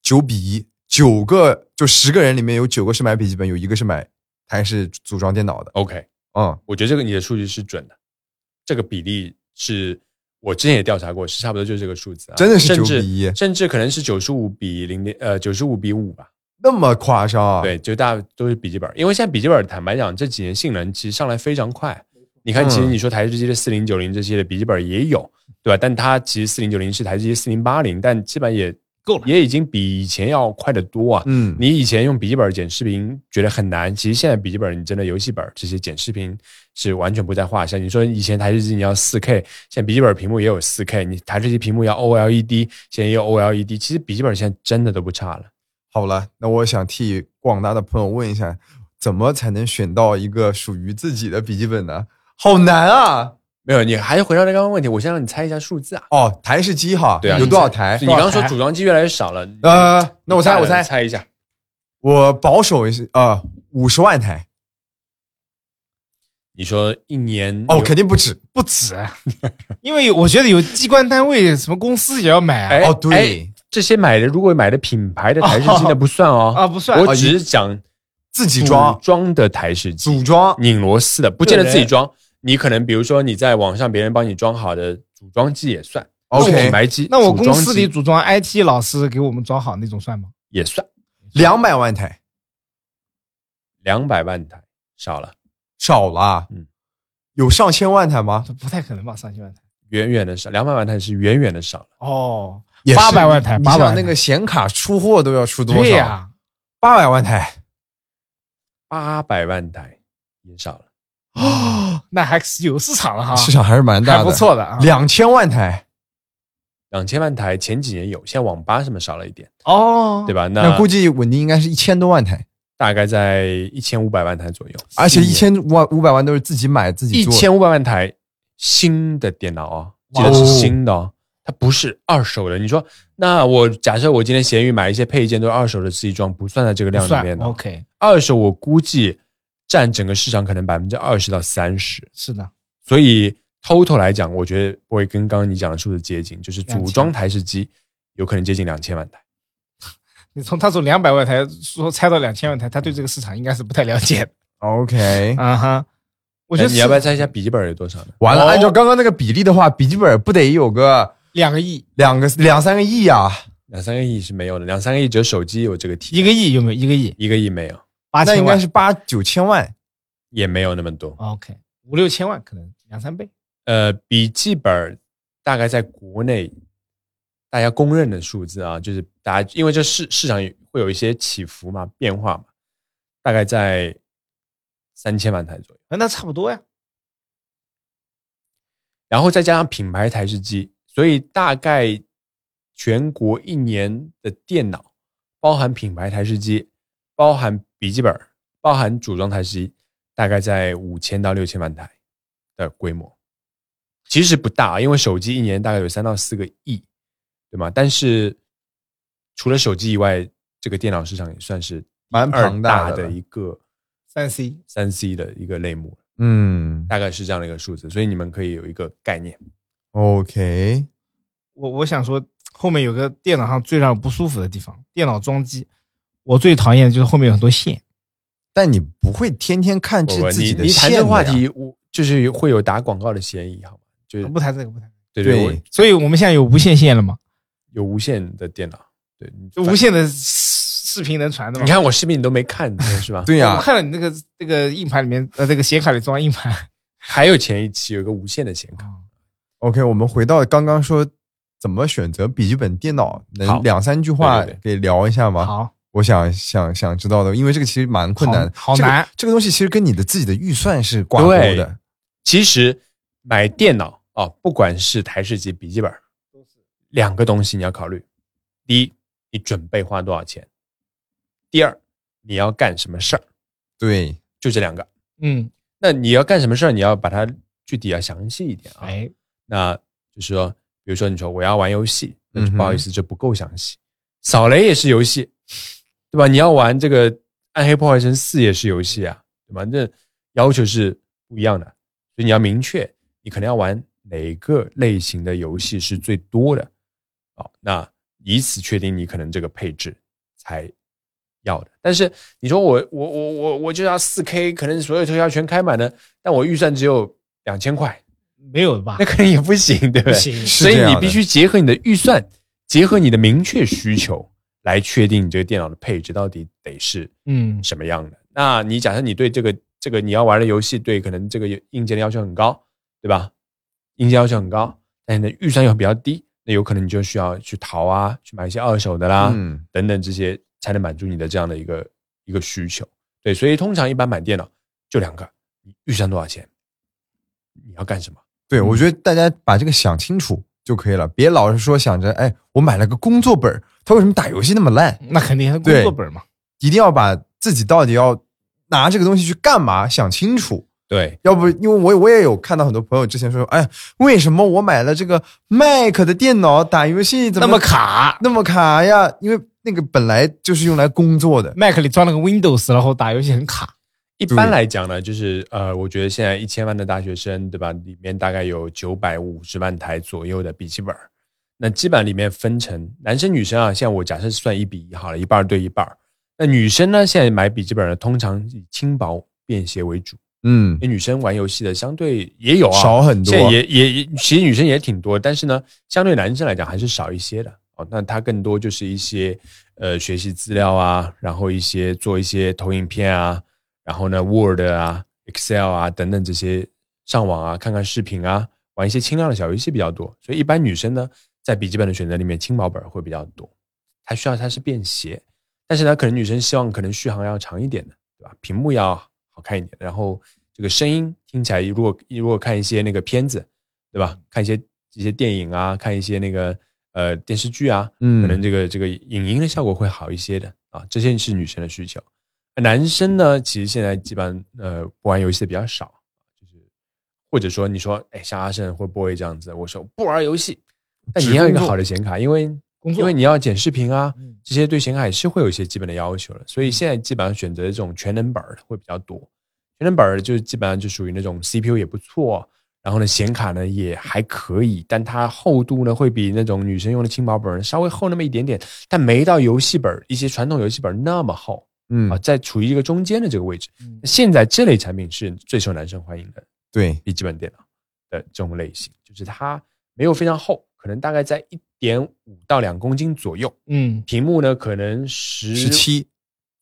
九比一，九个就十个人里面有九个是买笔记本，有一个是买台式组装电脑的。OK，嗯，我觉得这个你的数据是准的，这个比例是我之前也调查过，是差不多就是这个数字啊，真的是9甚至比一。甚至可能是九十五比零点呃九十五比五吧。那么夸张。啊？，对，就大家都是笔记本，因为现在笔记本坦白讲这几年性能其实上来非常快。你看，其实嗯。你说台式机的四零九零这些的笔记本也有，对吧？但它其实四零九零是台式机四零八零，但基本也够了也已经比以前要快得多啊。嗯，你以前用笔记本剪视频觉得很难，其实现在笔记本你真的游戏本这些剪视频是完全不在话下。你说以前台式机你要四 K，现在笔记本屏幕也有四 K，你台式机屏幕要 OLED，现在也有 OLED，其实笔记本现在真的都不差了。好了，那我想替广大的朋友问一下，怎么才能选到一个属于自己的笔记本呢？好难啊！没有，你还是回到那刚刚问题，我先让你猜一下数字啊。哦，台式机哈，对啊，有多少台你？刚刚说组装机越来越少了，呃，那我猜，我猜，猜一下，我保守一些，呃，五十万台。你说一年哦，肯定不止。不止，[LAUGHS] 因为我觉得有机关单位、什么公司也要买啊。哎哦，对，这些买的，如果买的品牌的台式机 [LAUGHS] 那不算哦，啊，不算，我只是讲自己装，装的台式机，组装。拧螺丝的，不见得自己装。你可能比如说你在网上别人帮你装好的组装机也算 OK 品牌机，那我公司里组装 IT 老师给我们装好那种算吗？也算两百万台两百万台少了，少了啊，嗯有上千万台吗？不太可能吧，上千万台。远远的少，两百万台是远远的少了。哦，也是800万台800你像万台那个显卡出货都要出多少？对呀，八百万台，八百万台也少了。哦，那还是有市场了哈，市场还是蛮大的，还不错的啊。两千万台，两千万台前几年有，现在网吧什么少了一点，哦，对吧？那估计稳定应该是一千多万台，大概在一千五百万台左右，而且一千万五百万都是自己买自己一做，千五百万台新的电脑啊，记得是新的哦，它不是二手的。你说，那我假设我今天闲鱼买一些配件都是二手的，自己装不算在这个量里面的。OK，二手我估计占整个市场可能百分之二十到三十，是的，所以 total 来讲，我觉得不会跟刚刚你讲的数字接近，就是组装台式机有可能接近两千万台。[LAUGHS] 你从他从两百万台说拆到两千万台，他对这个市场应该是不太了解的。OK，啊哈，我觉得哎你要不要猜一下笔记本有多少呢？完了，哦按照刚刚那个比例的话，笔记本不得有个两个亿，两个两三个亿啊？两三个亿是没有的，两三个亿只有手机有这个题，一个亿有没有？一个亿一个亿没有，八千万那应该是八九千万。也没有那么多。OK，五六千万可能两三倍。呃，笔记本大概在国内大家公认的数字啊，就是大家因为这市市场会有一些起伏嘛、变化嘛，大概在三千万台左右，啊那差不多呀。然后再加上品牌台式机，所以大概全国一年的电脑，包含品牌台式机，包含笔记本，包含组装台式机，大概在五千到六千万台的规模。其实不大，因为手机一年大概有三到四个亿，对吗？但是除了手机以外，这个电脑市场也算是蛮庞大的大的一个三 C 三 C 的一个类目，嗯大概是这样的一个数字，所以你们可以有一个概念。，OK，我我想说，后面有个电脑上最让我不舒服的地方，电脑装机，我最讨厌的就是后面有很多线。但你不会天天看这自你己的线的你谈这话题，我就是会有打广告的嫌疑，好吗？就是不谈这个，不谈。对对对所以我们现在有无线线了吗？有无线的电脑，对，就无线的视频能传的吗？你看我视频你都没看，是吧？[LAUGHS] 对呀我，看了你那个那个硬盘里面，呃，这个显卡里装硬盘。[LAUGHS] 还有前一期有一个无线的显卡，OK，我们回到刚刚说怎么选择笔记本电脑，能两三句话给聊一下吗？好，我想想想知道的，因为这个其实蛮困难，好好难这个东西其实跟你的自己的预算是挂钩的。其实买电脑啊、不管是台式机、笔记本，两个东西你要考虑：第一，你准备花多少钱；第二，你要干什么事儿，对，就这两个。嗯，那你要干什么事儿，你要把它具体要详细一点啊。哎，那就是说，比如说你说我要玩游戏，那就嗯不好意思，这不够详细。扫雷也是游戏，对吧？你要玩这个《暗黑破坏神四》也是游戏啊，对吧？这要求是不一样的，所以你要明确你可能要玩哪个类型的游戏是最多的，好，那以此确定你可能这个配置才要的。但是你说我我我我我就要四 K，可能所有特效全开满了，但我预算只有两千块，没有吧那？可能也不行，对不对？不行，所以你必须结合你的预算，结合你的明确需求，来确定你这个电脑的配置到底得是嗯，什么样的。那你假设你对这个这个你要玩的游戏，对可能这个硬件的要求很高，对吧？硬件要求很高，但你的预算又比较低，那有可能你就需要去淘啊，去买一些二手的啦，嗯，等等这些，才能满足你的这样的一个一个需求。对，所以通常一般买电脑就两个，你预算多少钱，你要干什么？对，我觉得大家把这个想清楚就可以了，别老是说想着，哎，我买了个工作本儿，它为什么打游戏那么烂？那肯定是工作本嘛。一定要把自己到底要拿这个东西去干嘛想清楚。对，要不，因为我我也有看到很多朋友之前说，哎，为什么我买了这个 Mac 的电脑打游戏怎么那么卡那么卡呀？因为那个本来就是用来工作的。，Mac 里装了个 Windows，然后打游戏很卡。一般来讲呢，就是呃，我觉得现在一千万的大学生，对吧？里面大概有九百五十万台左右的笔记本儿，那基本上里面分成男生女生啊，像我假设算一比一好了，一半儿对一半儿。那女生呢，现在买笔记本呢，通常以轻薄便携为主，嗯女生玩游戏的相对也有啊，少很多现在也也也其实女生也挺多，但是呢，相对男生来讲还是少一些的哦。那它更多就是一些呃学习资料啊，然后一些做一些投影片啊，然后呢 Word 啊、Excel 啊等等这些上网啊、看看视频啊，玩一些轻量的小游戏比较多。所以一般女生呢，在笔记本的选择里面，轻薄本会比较多。它需要它是便携，但是呢，可能女生希望可能续航要长一点的，对吧？屏幕要好看一点，然后这个声音听起来，如果如果看一些那个片子，对吧？看一些一些电影啊，看一些那个呃电视剧啊，嗯可能这个这个影音的效果会好一些的啊。这些是女生的需求。男生呢，其实现在基本上呃不玩游戏的比较少，就是或者说你说哎像阿胜或 boy 这样子，我说不玩游戏，但你要一个好的显卡，因为因为你要剪视频啊嗯，这些对显卡也是会有一些基本的要求的。所以现在基本上选择这种全能本儿的会比较多，全能本儿就基本上就属于那种 CPU 也不错，然后呢显卡呢也还可以，但它厚度呢会比那种女生用的轻薄本稍微厚那么一点点，但没到游戏本儿一些传统游戏本儿那么厚。嗯啊，，在处于一个中间的这个位置。嗯现在这类产品是最受男生欢迎的对，笔记本电脑的这种类型，就是它没有非常厚，可能大概在一点五到两公斤左右，嗯，屏幕呢可能十十、七，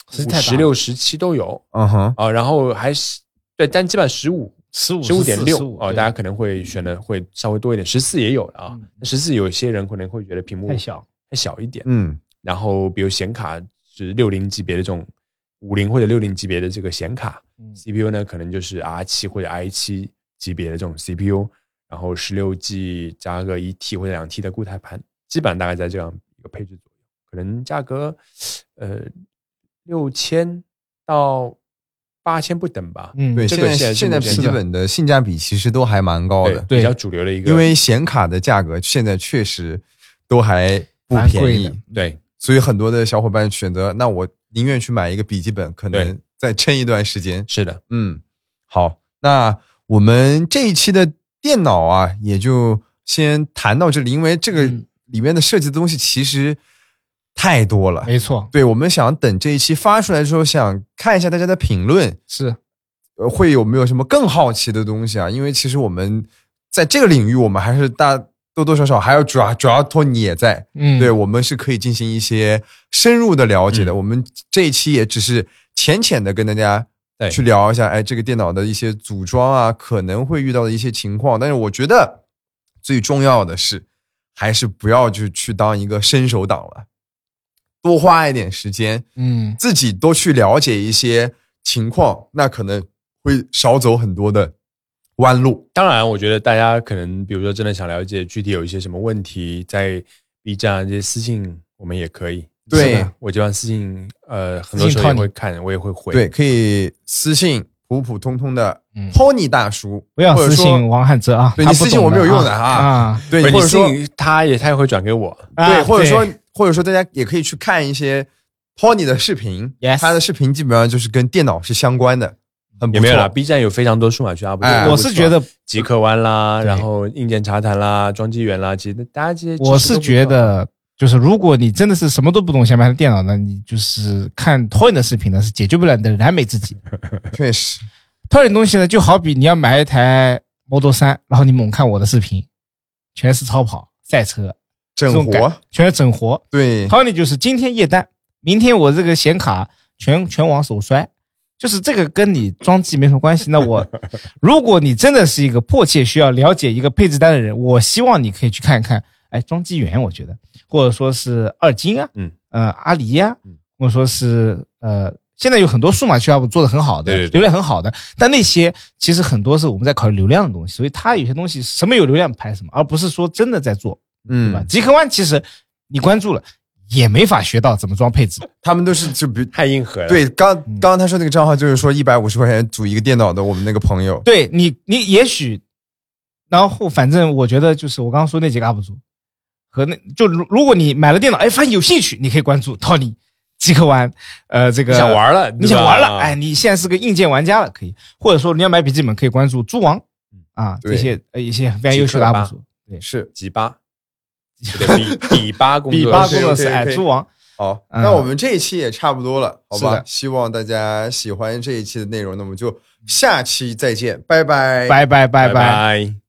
十六、十七都有嗯哼，啊，然后还是对，但基本上十五。十五十五点六15哦，大家可能会选的会稍微多一点，十四也有的啊嗯。十四有些人可能会觉得屏幕太小，太小一点，嗯然后比如显卡是六零级别的这种五零或者六零级别的这个显卡，嗯 CPU 呢，可能就是 R 七或者 i 七级别的这种 CPU，然后十六 G 加个一 T 或者两 T 的固态盘，基本上大概在这样一个配置左右，可能价格呃六千到八千不等吧。嗯，对，现在这个现在现在笔记本的性价比其实都还蛮高的，对比较主流的一个，因为显卡的价格现在确实都还不便宜对所以很多的小伙伴选择，那我宁愿去买一个笔记本，可能再撑一段时间。是的，嗯，好，那我们这一期的电脑啊，也就先谈到这里，因为这个嗯。里面的设计的东西其实太多了。没错，对，我们想等这一期发出来之后，想看一下大家的评论，是。呃，会有没有什么更好奇的东西啊？因为其实我们在这个领域，我们还是大多多少少还有主要主要托尼也在，嗯，对我们是可以进行一些深入的了解的。嗯。我们这一期也只是浅浅的跟大家对去聊一下，哎，这个电脑的一些组装啊，可能会遇到的一些情况。但是我觉得最重要的是，还是不要就去当一个伸手党了，多花一点时间，嗯，自己多去了解一些情况，那可能会少走很多的弯路。当然，我觉得大家可能，比如说真的想了解具体有一些什么问题，在 B 站啊这些私信我们也可以。对。我这边私信，呃，很多时候会看，我也会回。对，，可以私信普普通通的嗯。Tony 大叔，不要或者说私信王汉哲啊，对你私信我没有用的啊。啊，对，你私或者说信他也他也会转给我。对，啊或者说或者说大家也可以去看一些 Pony 的视频 Yes 他的视频基本上就是跟电脑是相关的，很不错。有没有啦？B 站有非常多数码区 UP 我是觉得，极客湾啦，然后硬件茶谈啦，装机员啦，其实大家这些我是觉得，就是如果你真的是什么都不懂，想买台电脑呢，你就是看 Toy 的视频呢，是解决不了你的燃眉之急。[LAUGHS] 确实，Toy 的东西呢，就好比你要买一台 Model 三，然后你猛看我的视频，全是超跑、赛车，整活，全是整活。对，Tony 就是今天夜单，明天我这个显卡全全网首摔，就是这个跟你装机没什么关系。那我，[LAUGHS] 如果你真的是一个迫切需要了解一个配置单的人，我希望你可以去看一看，哎，装机员，我觉得，或者说是二金啊，嗯，呃，阿狸呀、嗯或者说是呃，现在有很多数码区 UP 做的很好的，对对对流量很好的，但那些其实很多是我们在考虑流量的东西，所以它有些东西什么有流量拍什么，而不是说真的在做，对吧？嗯，极客湾其实你关注了，也没法学到怎么装配置。[LAUGHS] 他们都是就比 [LAUGHS] 太硬核了。对，刚嗯刚刚他说那个账号就是说一百五十块钱组一个电脑的，我们那个朋友，对你，你也许，然后反正我觉得就是我刚刚说那几个 UP 主和那就如如果你买了电脑，哎，发现有兴趣，你可以关注 Tony [LAUGHS] 极客玩，呃，这个想玩了，你想玩了，哎，，你现在是个硬件玩家了，可以，或者说你要买笔记本，可以关注猪王啊这些呃一些非常优秀的 UP 主，对，是 [LAUGHS] 几八，对比比八工作 [LAUGHS] 比室八工作室哎，猪王，好，嗯。那我们这一期也差不多了，好吧？希望大家喜欢这一期的内容，那我们就下期再见，拜拜，拜拜拜拜。拜。拜。